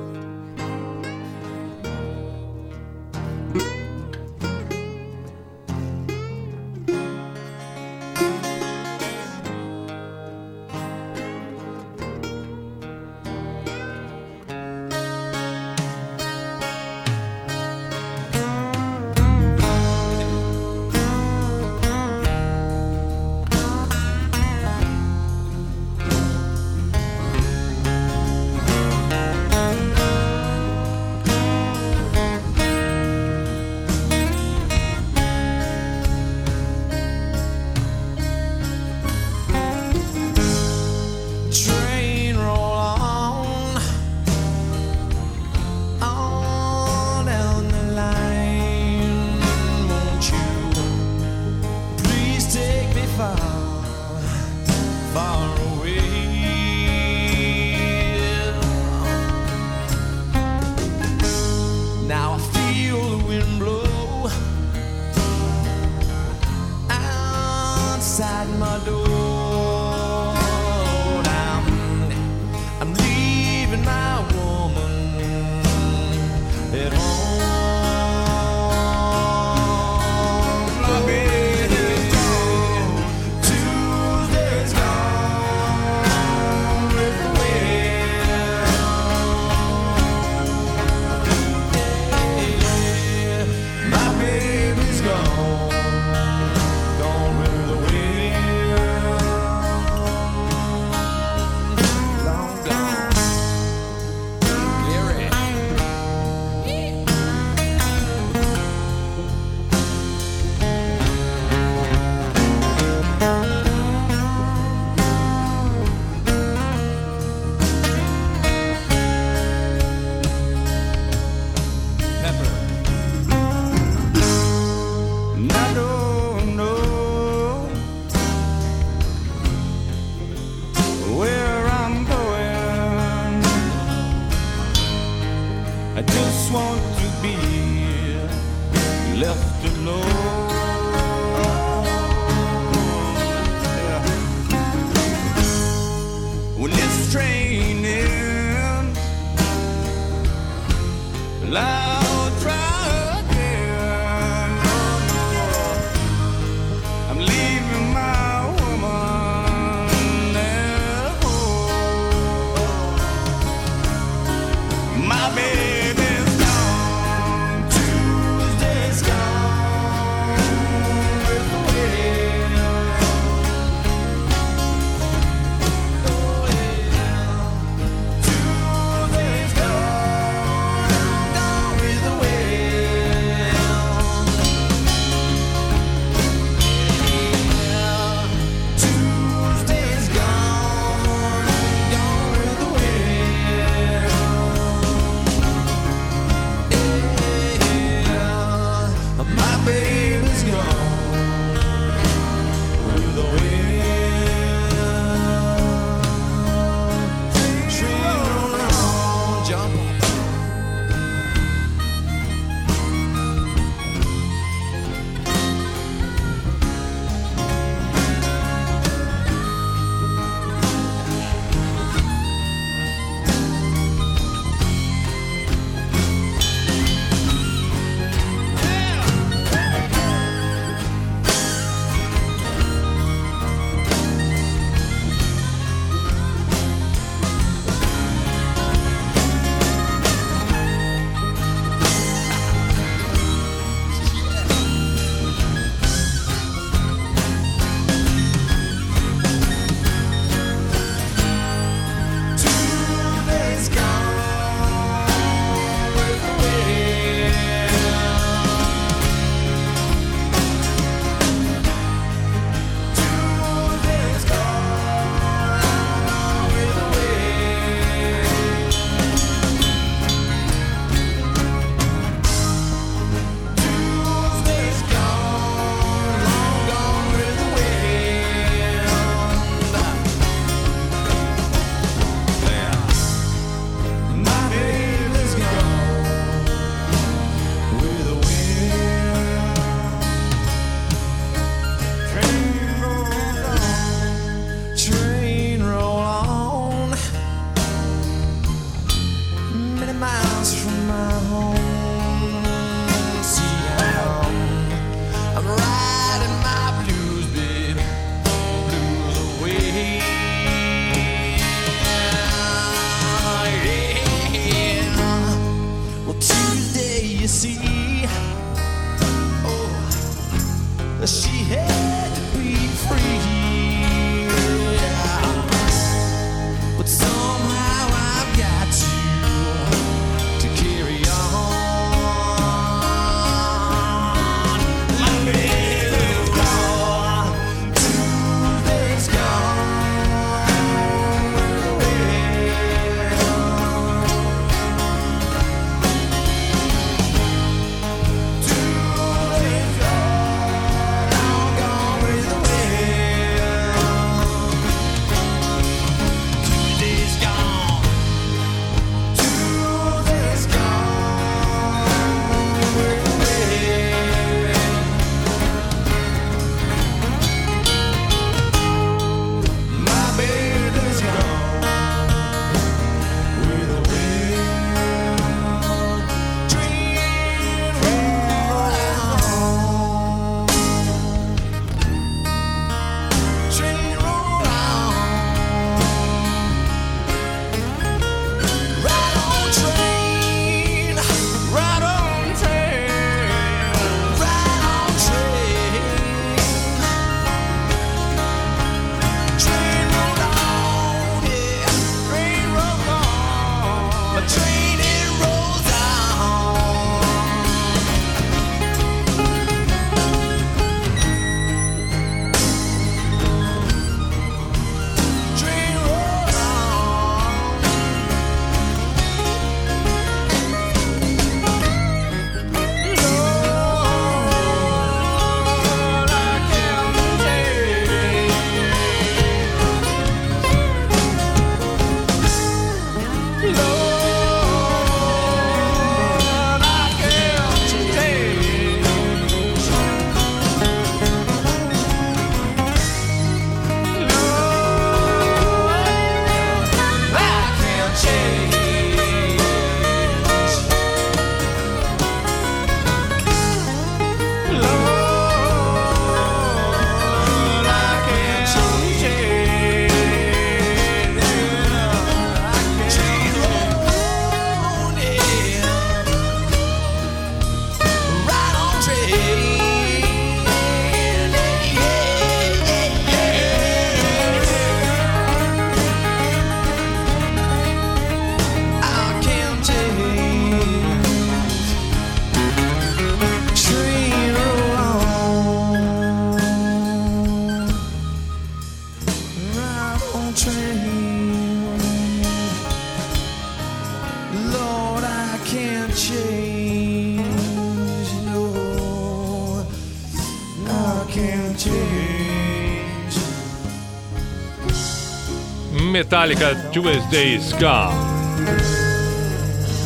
Metallica Tuesdays Gone.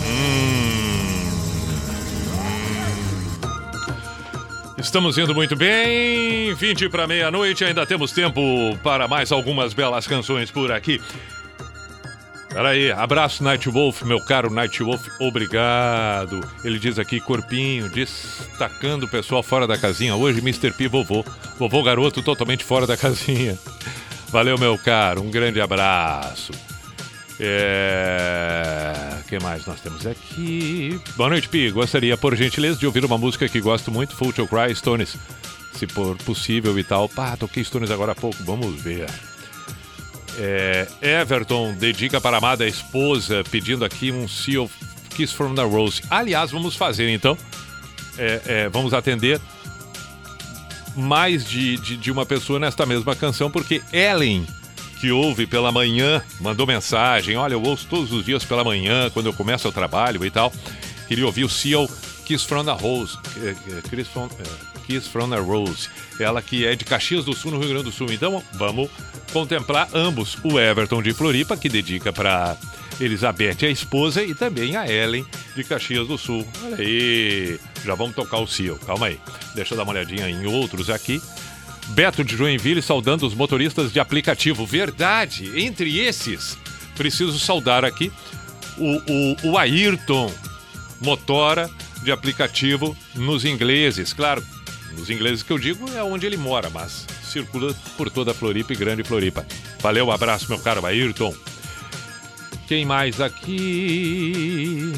Hum. Estamos indo muito bem. 20 para meia-noite, ainda temos tempo para mais algumas belas canções por aqui. Peraí, abraço Night Wolf, meu caro Night Wolf, obrigado. Ele diz aqui, corpinho, destacando o pessoal fora da casinha. Hoje, Mr. P, vovô. Vovô garoto totalmente fora da casinha. Valeu, meu caro, um grande abraço. É... Que mais nós temos aqui? Boa noite, Pi. Gostaria, por gentileza, de ouvir uma música que gosto muito, Full to Cry, Stones. Se for possível e tal. Pá, toquei Stones agora há pouco, vamos ver. É, Everton dedica para a amada esposa, pedindo aqui um Seal Kiss from the Rose. Aliás, vamos fazer então. É, é, vamos atender mais de, de, de uma pessoa nesta mesma canção, porque Ellen, que ouve pela manhã, mandou mensagem: Olha, eu ouço todos os dias pela manhã, quando eu começo o trabalho e tal. Queria ouvir o Seal Kiss from the Rose. é, é, Kiss from, é, Kiss from the Rose. Ela que é de Caxias do Sul, no Rio Grande do Sul. Então, vamos contemplar ambos. O Everton de Floripa, que dedica para Elizabeth, a esposa, e também a Ellen de Caxias do Sul. Olha aí, já vamos tocar o Seal. Calma aí. Deixa eu dar uma olhadinha em outros aqui. Beto de Joinville saudando os motoristas de aplicativo. Verdade, entre esses, preciso saudar aqui o, o, o Ayrton Motora de aplicativo nos ingleses. Claro, nos ingleses que eu digo é onde ele mora, mas circula por toda a Floripa e Grande Floripa. Valeu, abraço, meu caro Ayrton. Quem mais aqui?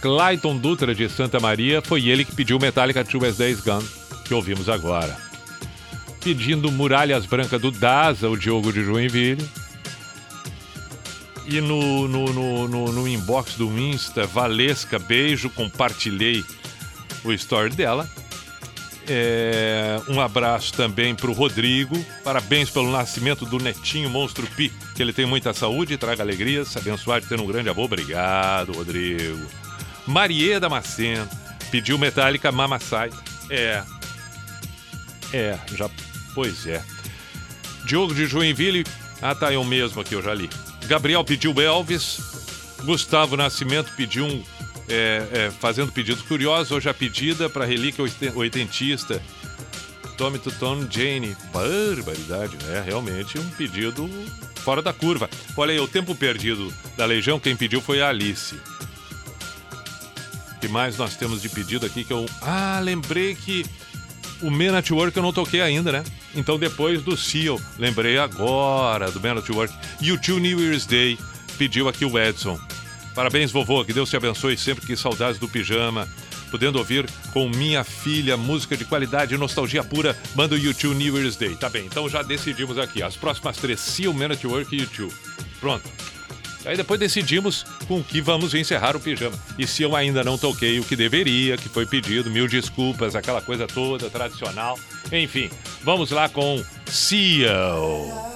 Clayton Dutra de Santa Maria, foi ele que pediu Metallica Two as Days Gone. que ouvimos agora. Pedindo Muralhas Brancas do Daza, o Diogo de Joinville. E no, no, no, no, no inbox do Insta, Valesca, beijo, compartilhei o story dela. É, um abraço também para o Rodrigo. Parabéns pelo nascimento do netinho Monstro Pi. Que ele tenha muita saúde e traga alegrias. Abençoado de ter um grande avô. Obrigado, Rodrigo. Marie Damasceno pediu Metallica Mama Sai. É. É, já. Pois é. Diogo de Joinville. Ah, tá, eu mesmo aqui, eu já li. Gabriel pediu Elvis. Gustavo Nascimento pediu um. É, é, fazendo pedidos curiosos. Hoje a pedida para Relíquia oiten- Oitentista. Tommy to Tom Jane. Barbaridade, né? Realmente um pedido fora da curva. Olha aí, o tempo perdido da Legião, quem pediu foi a Alice. O que mais nós temos de pedido aqui que eu. Ah, lembrei que o Men at Work eu não toquei ainda, né? Então depois do Seal, lembrei agora do Men at Work. YouTube New Year's Day pediu aqui o Edson. Parabéns, vovô, que Deus te abençoe sempre, que saudades do pijama. Podendo ouvir com minha filha música de qualidade e nostalgia pura, manda o YouTube New Year's Day. Tá bem, então já decidimos aqui. As próximas três, Seal, Men at Work e YouTube. Pronto. Aí depois decidimos com que vamos encerrar o pijama. E se eu ainda não toquei o que deveria, que foi pedido, mil desculpas, aquela coisa toda tradicional. Enfim, vamos lá com Seal.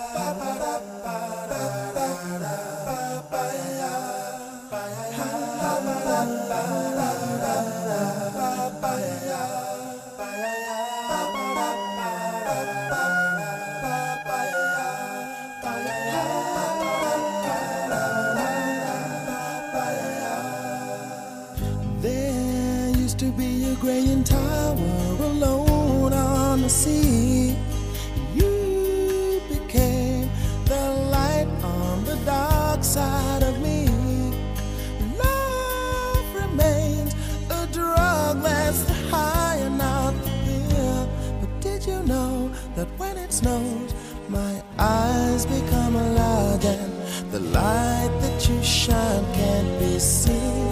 Snows, my eyes become a large and the light that you shine can't be seen?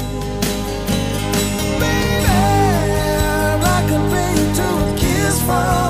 Baby, I can bring you to a kiss from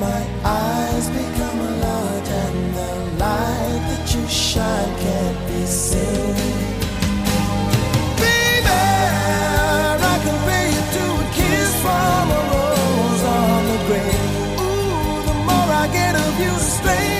my eyes become a large and the light that you shine can't be seen? Baby, I you to a kiss from a rose on the grave. Ooh, the more I get of you, the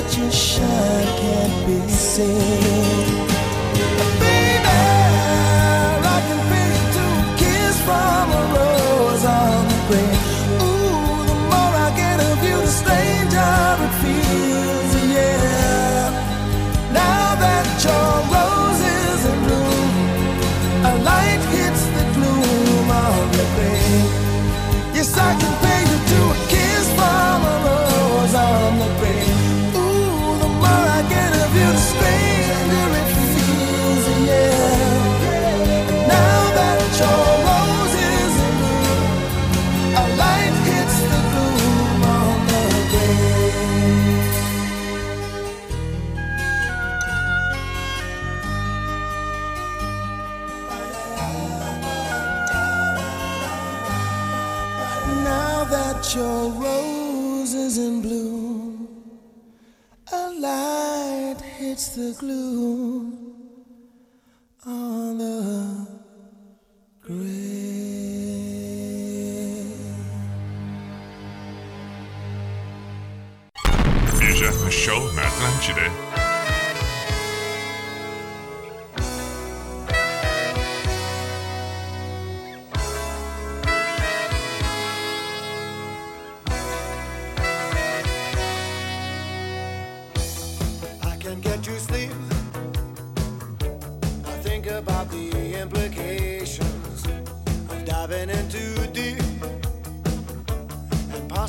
that you shine can't be seen? Baby, I can feel you to kiss from a rose on the grave. Ooh, the more I get of you, the stranger it feels, yeah. Now that your rose is a light hits the gloom grave. Yes, I can pay you to a kiss from a rose on the grave. Of light hits the gloom on the grave. Veja no show na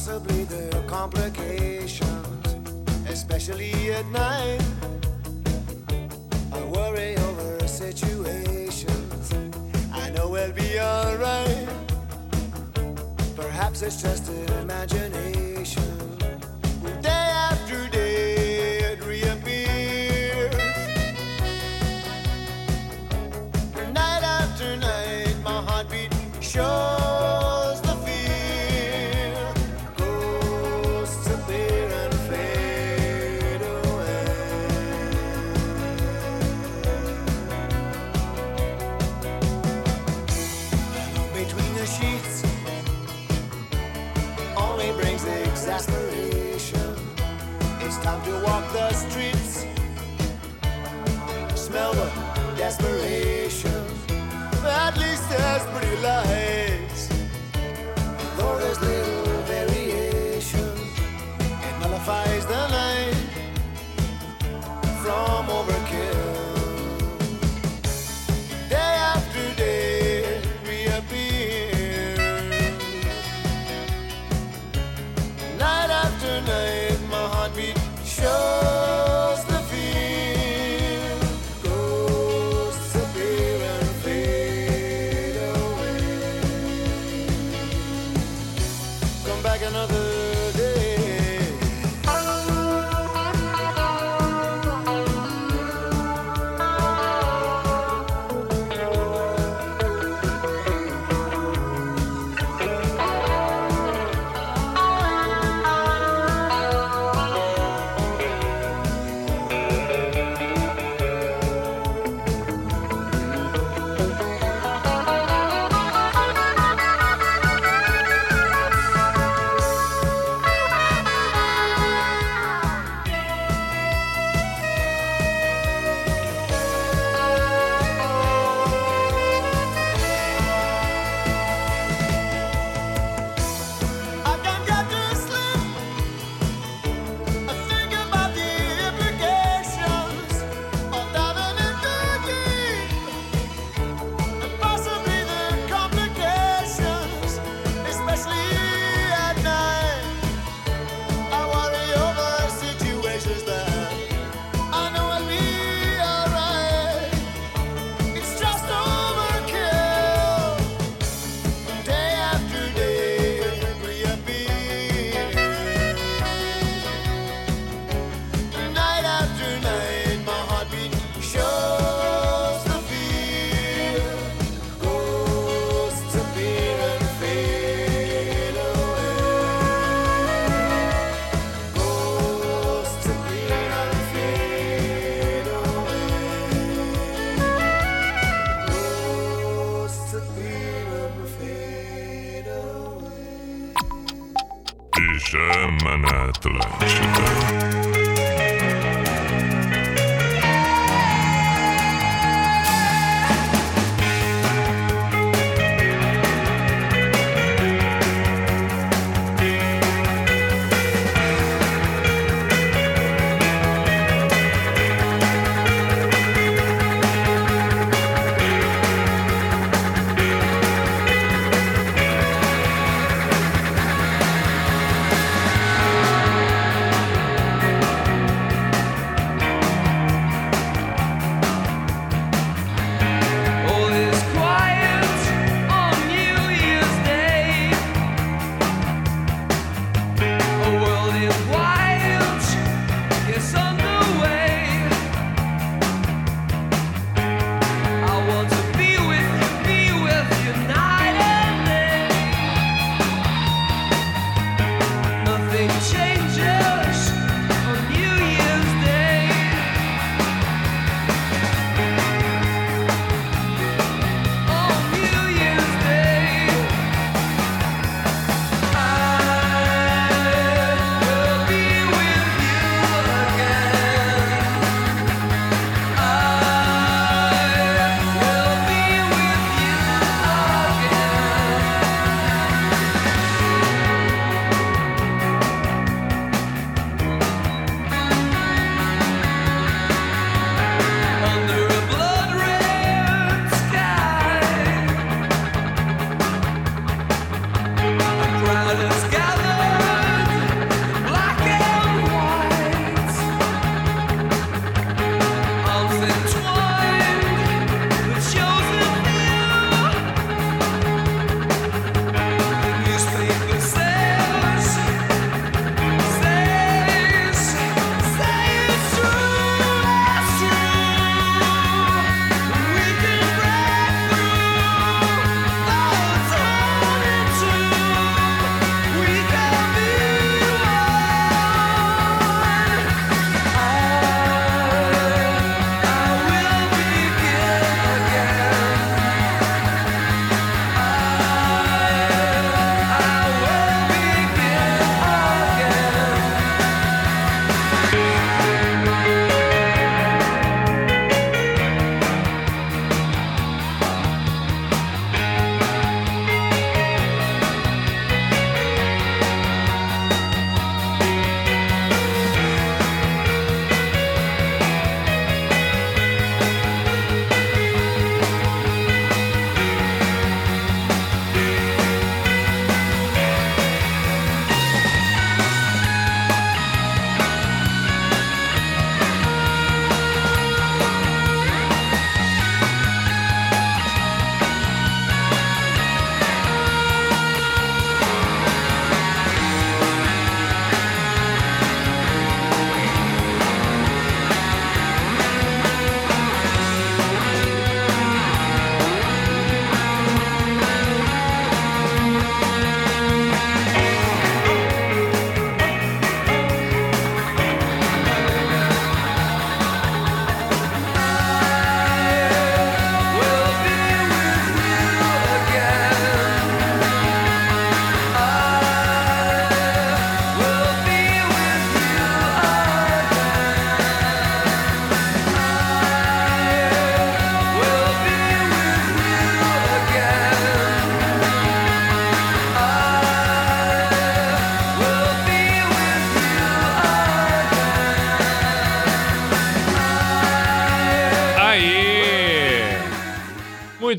possibly the complications, especially at night. I worry over situations. I know we'll be alright. Perhaps it's just imagination. Lights. Though there's little variation, it nullifies the night from overkill.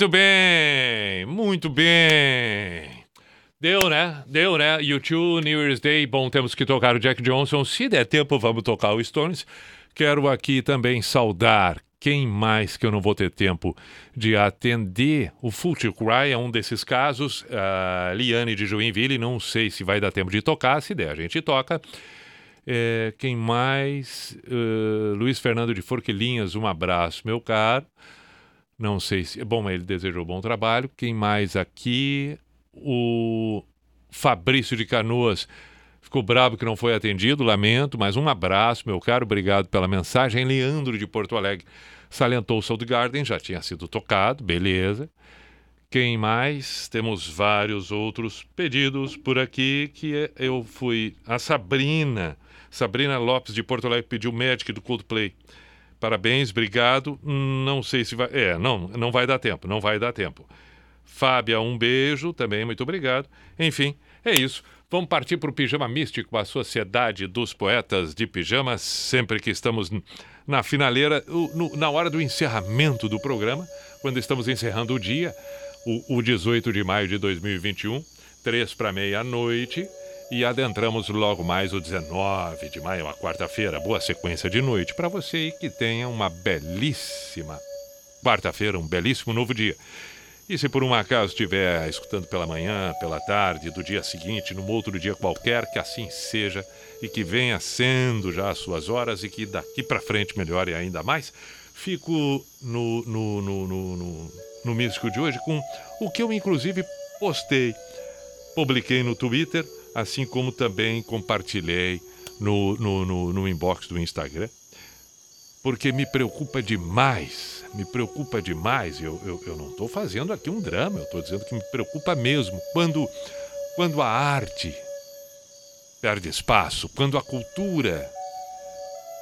Muito bem, muito bem. Deu, né? Deu, né? YouTube, New Year's Day. Bom, temos que tocar o Jack Johnson. Se der tempo, vamos tocar o Stones. Quero aqui também saudar quem mais que eu não vou ter tempo de atender. O Footy Cry é um desses casos. A Liane de Joinville, não sei se vai dar tempo de tocar. Se der, a gente toca. É, quem mais? Uh, Luiz Fernando de Forquilinhas, um abraço, meu caro. Não sei se. Bom, ele desejou bom trabalho. Quem mais aqui? O Fabrício de Canoas ficou bravo que não foi atendido, lamento, mas um abraço, meu caro, obrigado pela mensagem. Leandro de Porto Alegre salientou o Soul Garden, já tinha sido tocado, beleza. Quem mais? Temos vários outros pedidos por aqui que eu fui. A Sabrina. Sabrina Lopes de Porto Alegre pediu Magic do Coldplay. Parabéns, obrigado. Não sei se vai. É, não, não vai dar tempo, não vai dar tempo. Fábia, um beijo também, muito obrigado. Enfim, é isso. Vamos partir para o Pijama Místico, a Sociedade dos Poetas de Pijamas, sempre que estamos na finaleira, no- na hora do encerramento do programa, quando estamos encerrando o dia, o, o 18 de maio de 2021, três para meia-noite, e adentramos logo mais o 19 de maio, uma quarta-feira. Boa sequência de noite para você aí que tenha uma belíssima quarta-feira, um belíssimo novo dia. E se por um acaso estiver escutando pela manhã, pela tarde, do dia seguinte, num outro dia qualquer, que assim seja e que venha sendo já as suas horas e que daqui para frente melhore ainda mais, fico no, no, no, no, no, no Místico de hoje com o que eu inclusive postei, publiquei no Twitter, assim como também compartilhei no, no, no, no inbox do Instagram porque me preocupa demais, me preocupa demais. Eu, eu, eu não estou fazendo aqui um drama, eu estou dizendo que me preocupa mesmo. Quando, quando a arte perde espaço, quando a cultura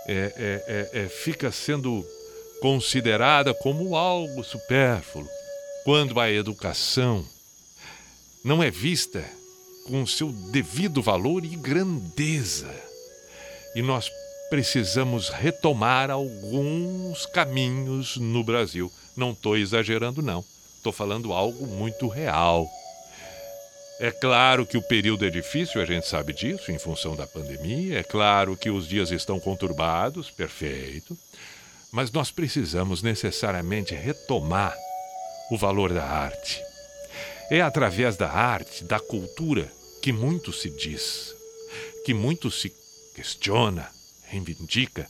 é, é, é, é, fica sendo considerada como algo supérfluo, quando a educação não é vista com seu devido valor e grandeza. E nós precisamos retomar alguns caminhos no Brasil. Não estou exagerando, não. Estou falando algo muito real. É claro que o período é difícil, a gente sabe disso, em função da pandemia. É claro que os dias estão conturbados, perfeito. Mas nós precisamos necessariamente retomar o valor da arte. É através da arte, da cultura, que muito se diz, que muito se questiona, reivindica,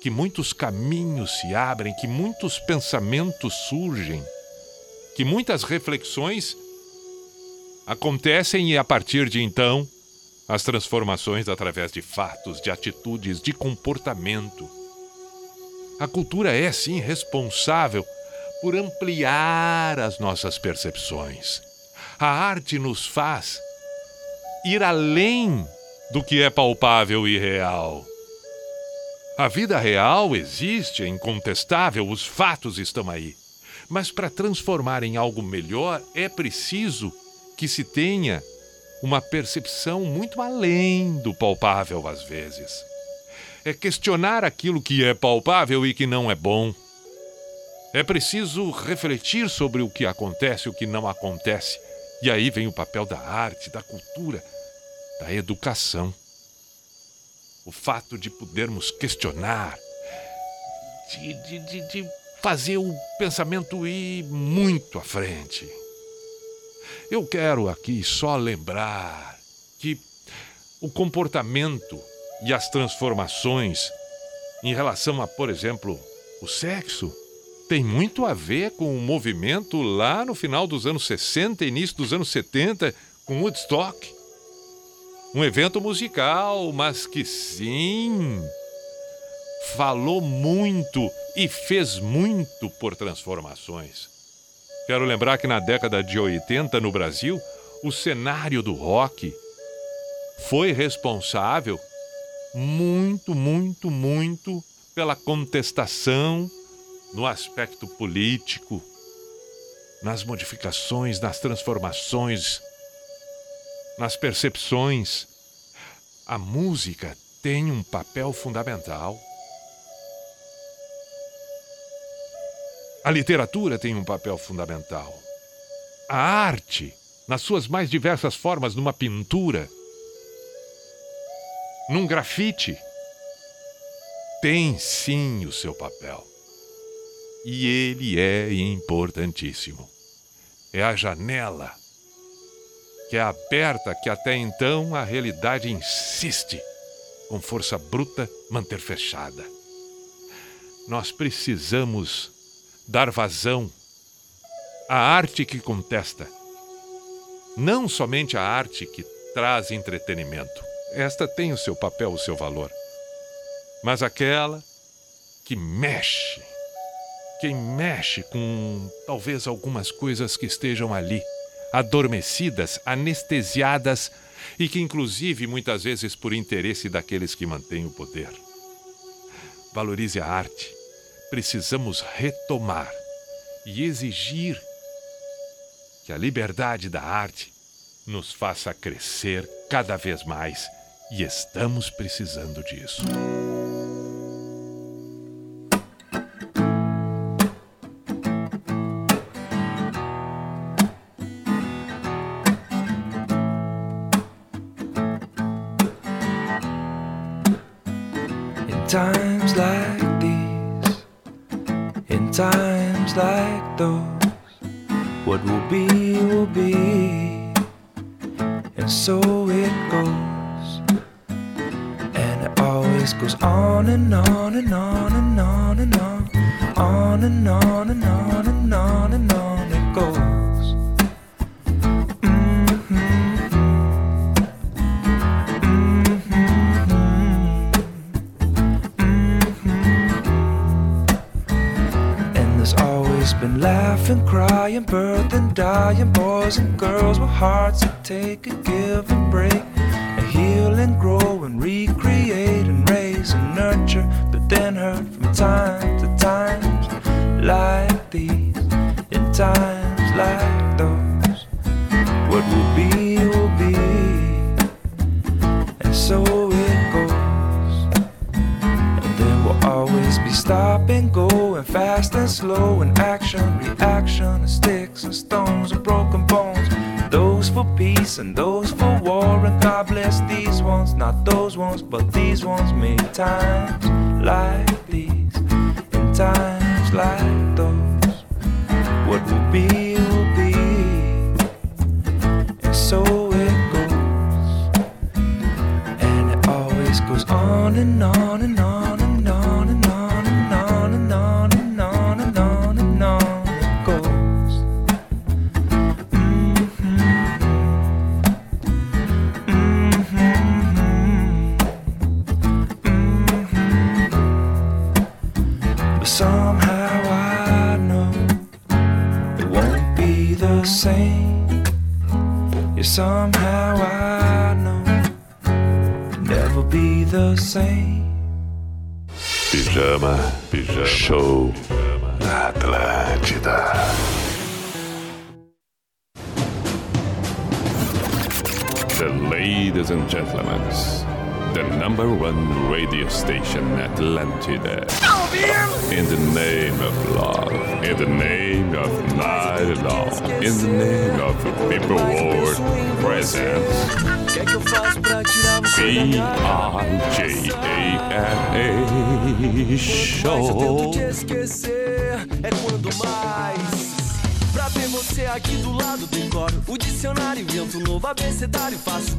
que muitos caminhos se abrem, que muitos pensamentos surgem, que muitas reflexões acontecem e a partir de então as transformações através de fatos, de atitudes, de comportamento. A cultura é sim responsável por ampliar as nossas percepções. A arte nos faz ir além do que é palpável e real. A vida real existe, é incontestável, os fatos estão aí. Mas para transformar em algo melhor é preciso que se tenha uma percepção muito além do palpável às vezes. É questionar aquilo que é palpável e que não é bom. É preciso refletir sobre o que acontece e o que não acontece. E aí vem o papel da arte, da cultura, da educação. O fato de podermos questionar, de, de, de, de fazer o pensamento ir muito à frente. Eu quero aqui só lembrar que o comportamento e as transformações em relação a, por exemplo, o sexo, tem muito a ver com o movimento lá no final dos anos 60, início dos anos 70, com Woodstock. Um evento musical, mas que sim, falou muito e fez muito por transformações. Quero lembrar que na década de 80 no Brasil, o cenário do rock foi responsável muito, muito, muito pela contestação no aspecto político, nas modificações, nas transformações, nas percepções. A música tem um papel fundamental. A literatura tem um papel fundamental. A arte, nas suas mais diversas formas, numa pintura, num grafite, tem sim o seu papel. E ele é importantíssimo. É a janela que é aberta que até então a realidade insiste, com força bruta, manter fechada. Nós precisamos dar vazão à arte que contesta, não somente à arte que traz entretenimento. Esta tem o seu papel, o seu valor. Mas aquela que mexe, quem mexe com talvez algumas coisas que estejam ali adormecidas, anestesiadas e que, inclusive, muitas vezes por interesse daqueles que mantêm o poder. Valorize a arte. Precisamos retomar e exigir que a liberdade da arte nos faça crescer cada vez mais e estamos precisando disso. boys.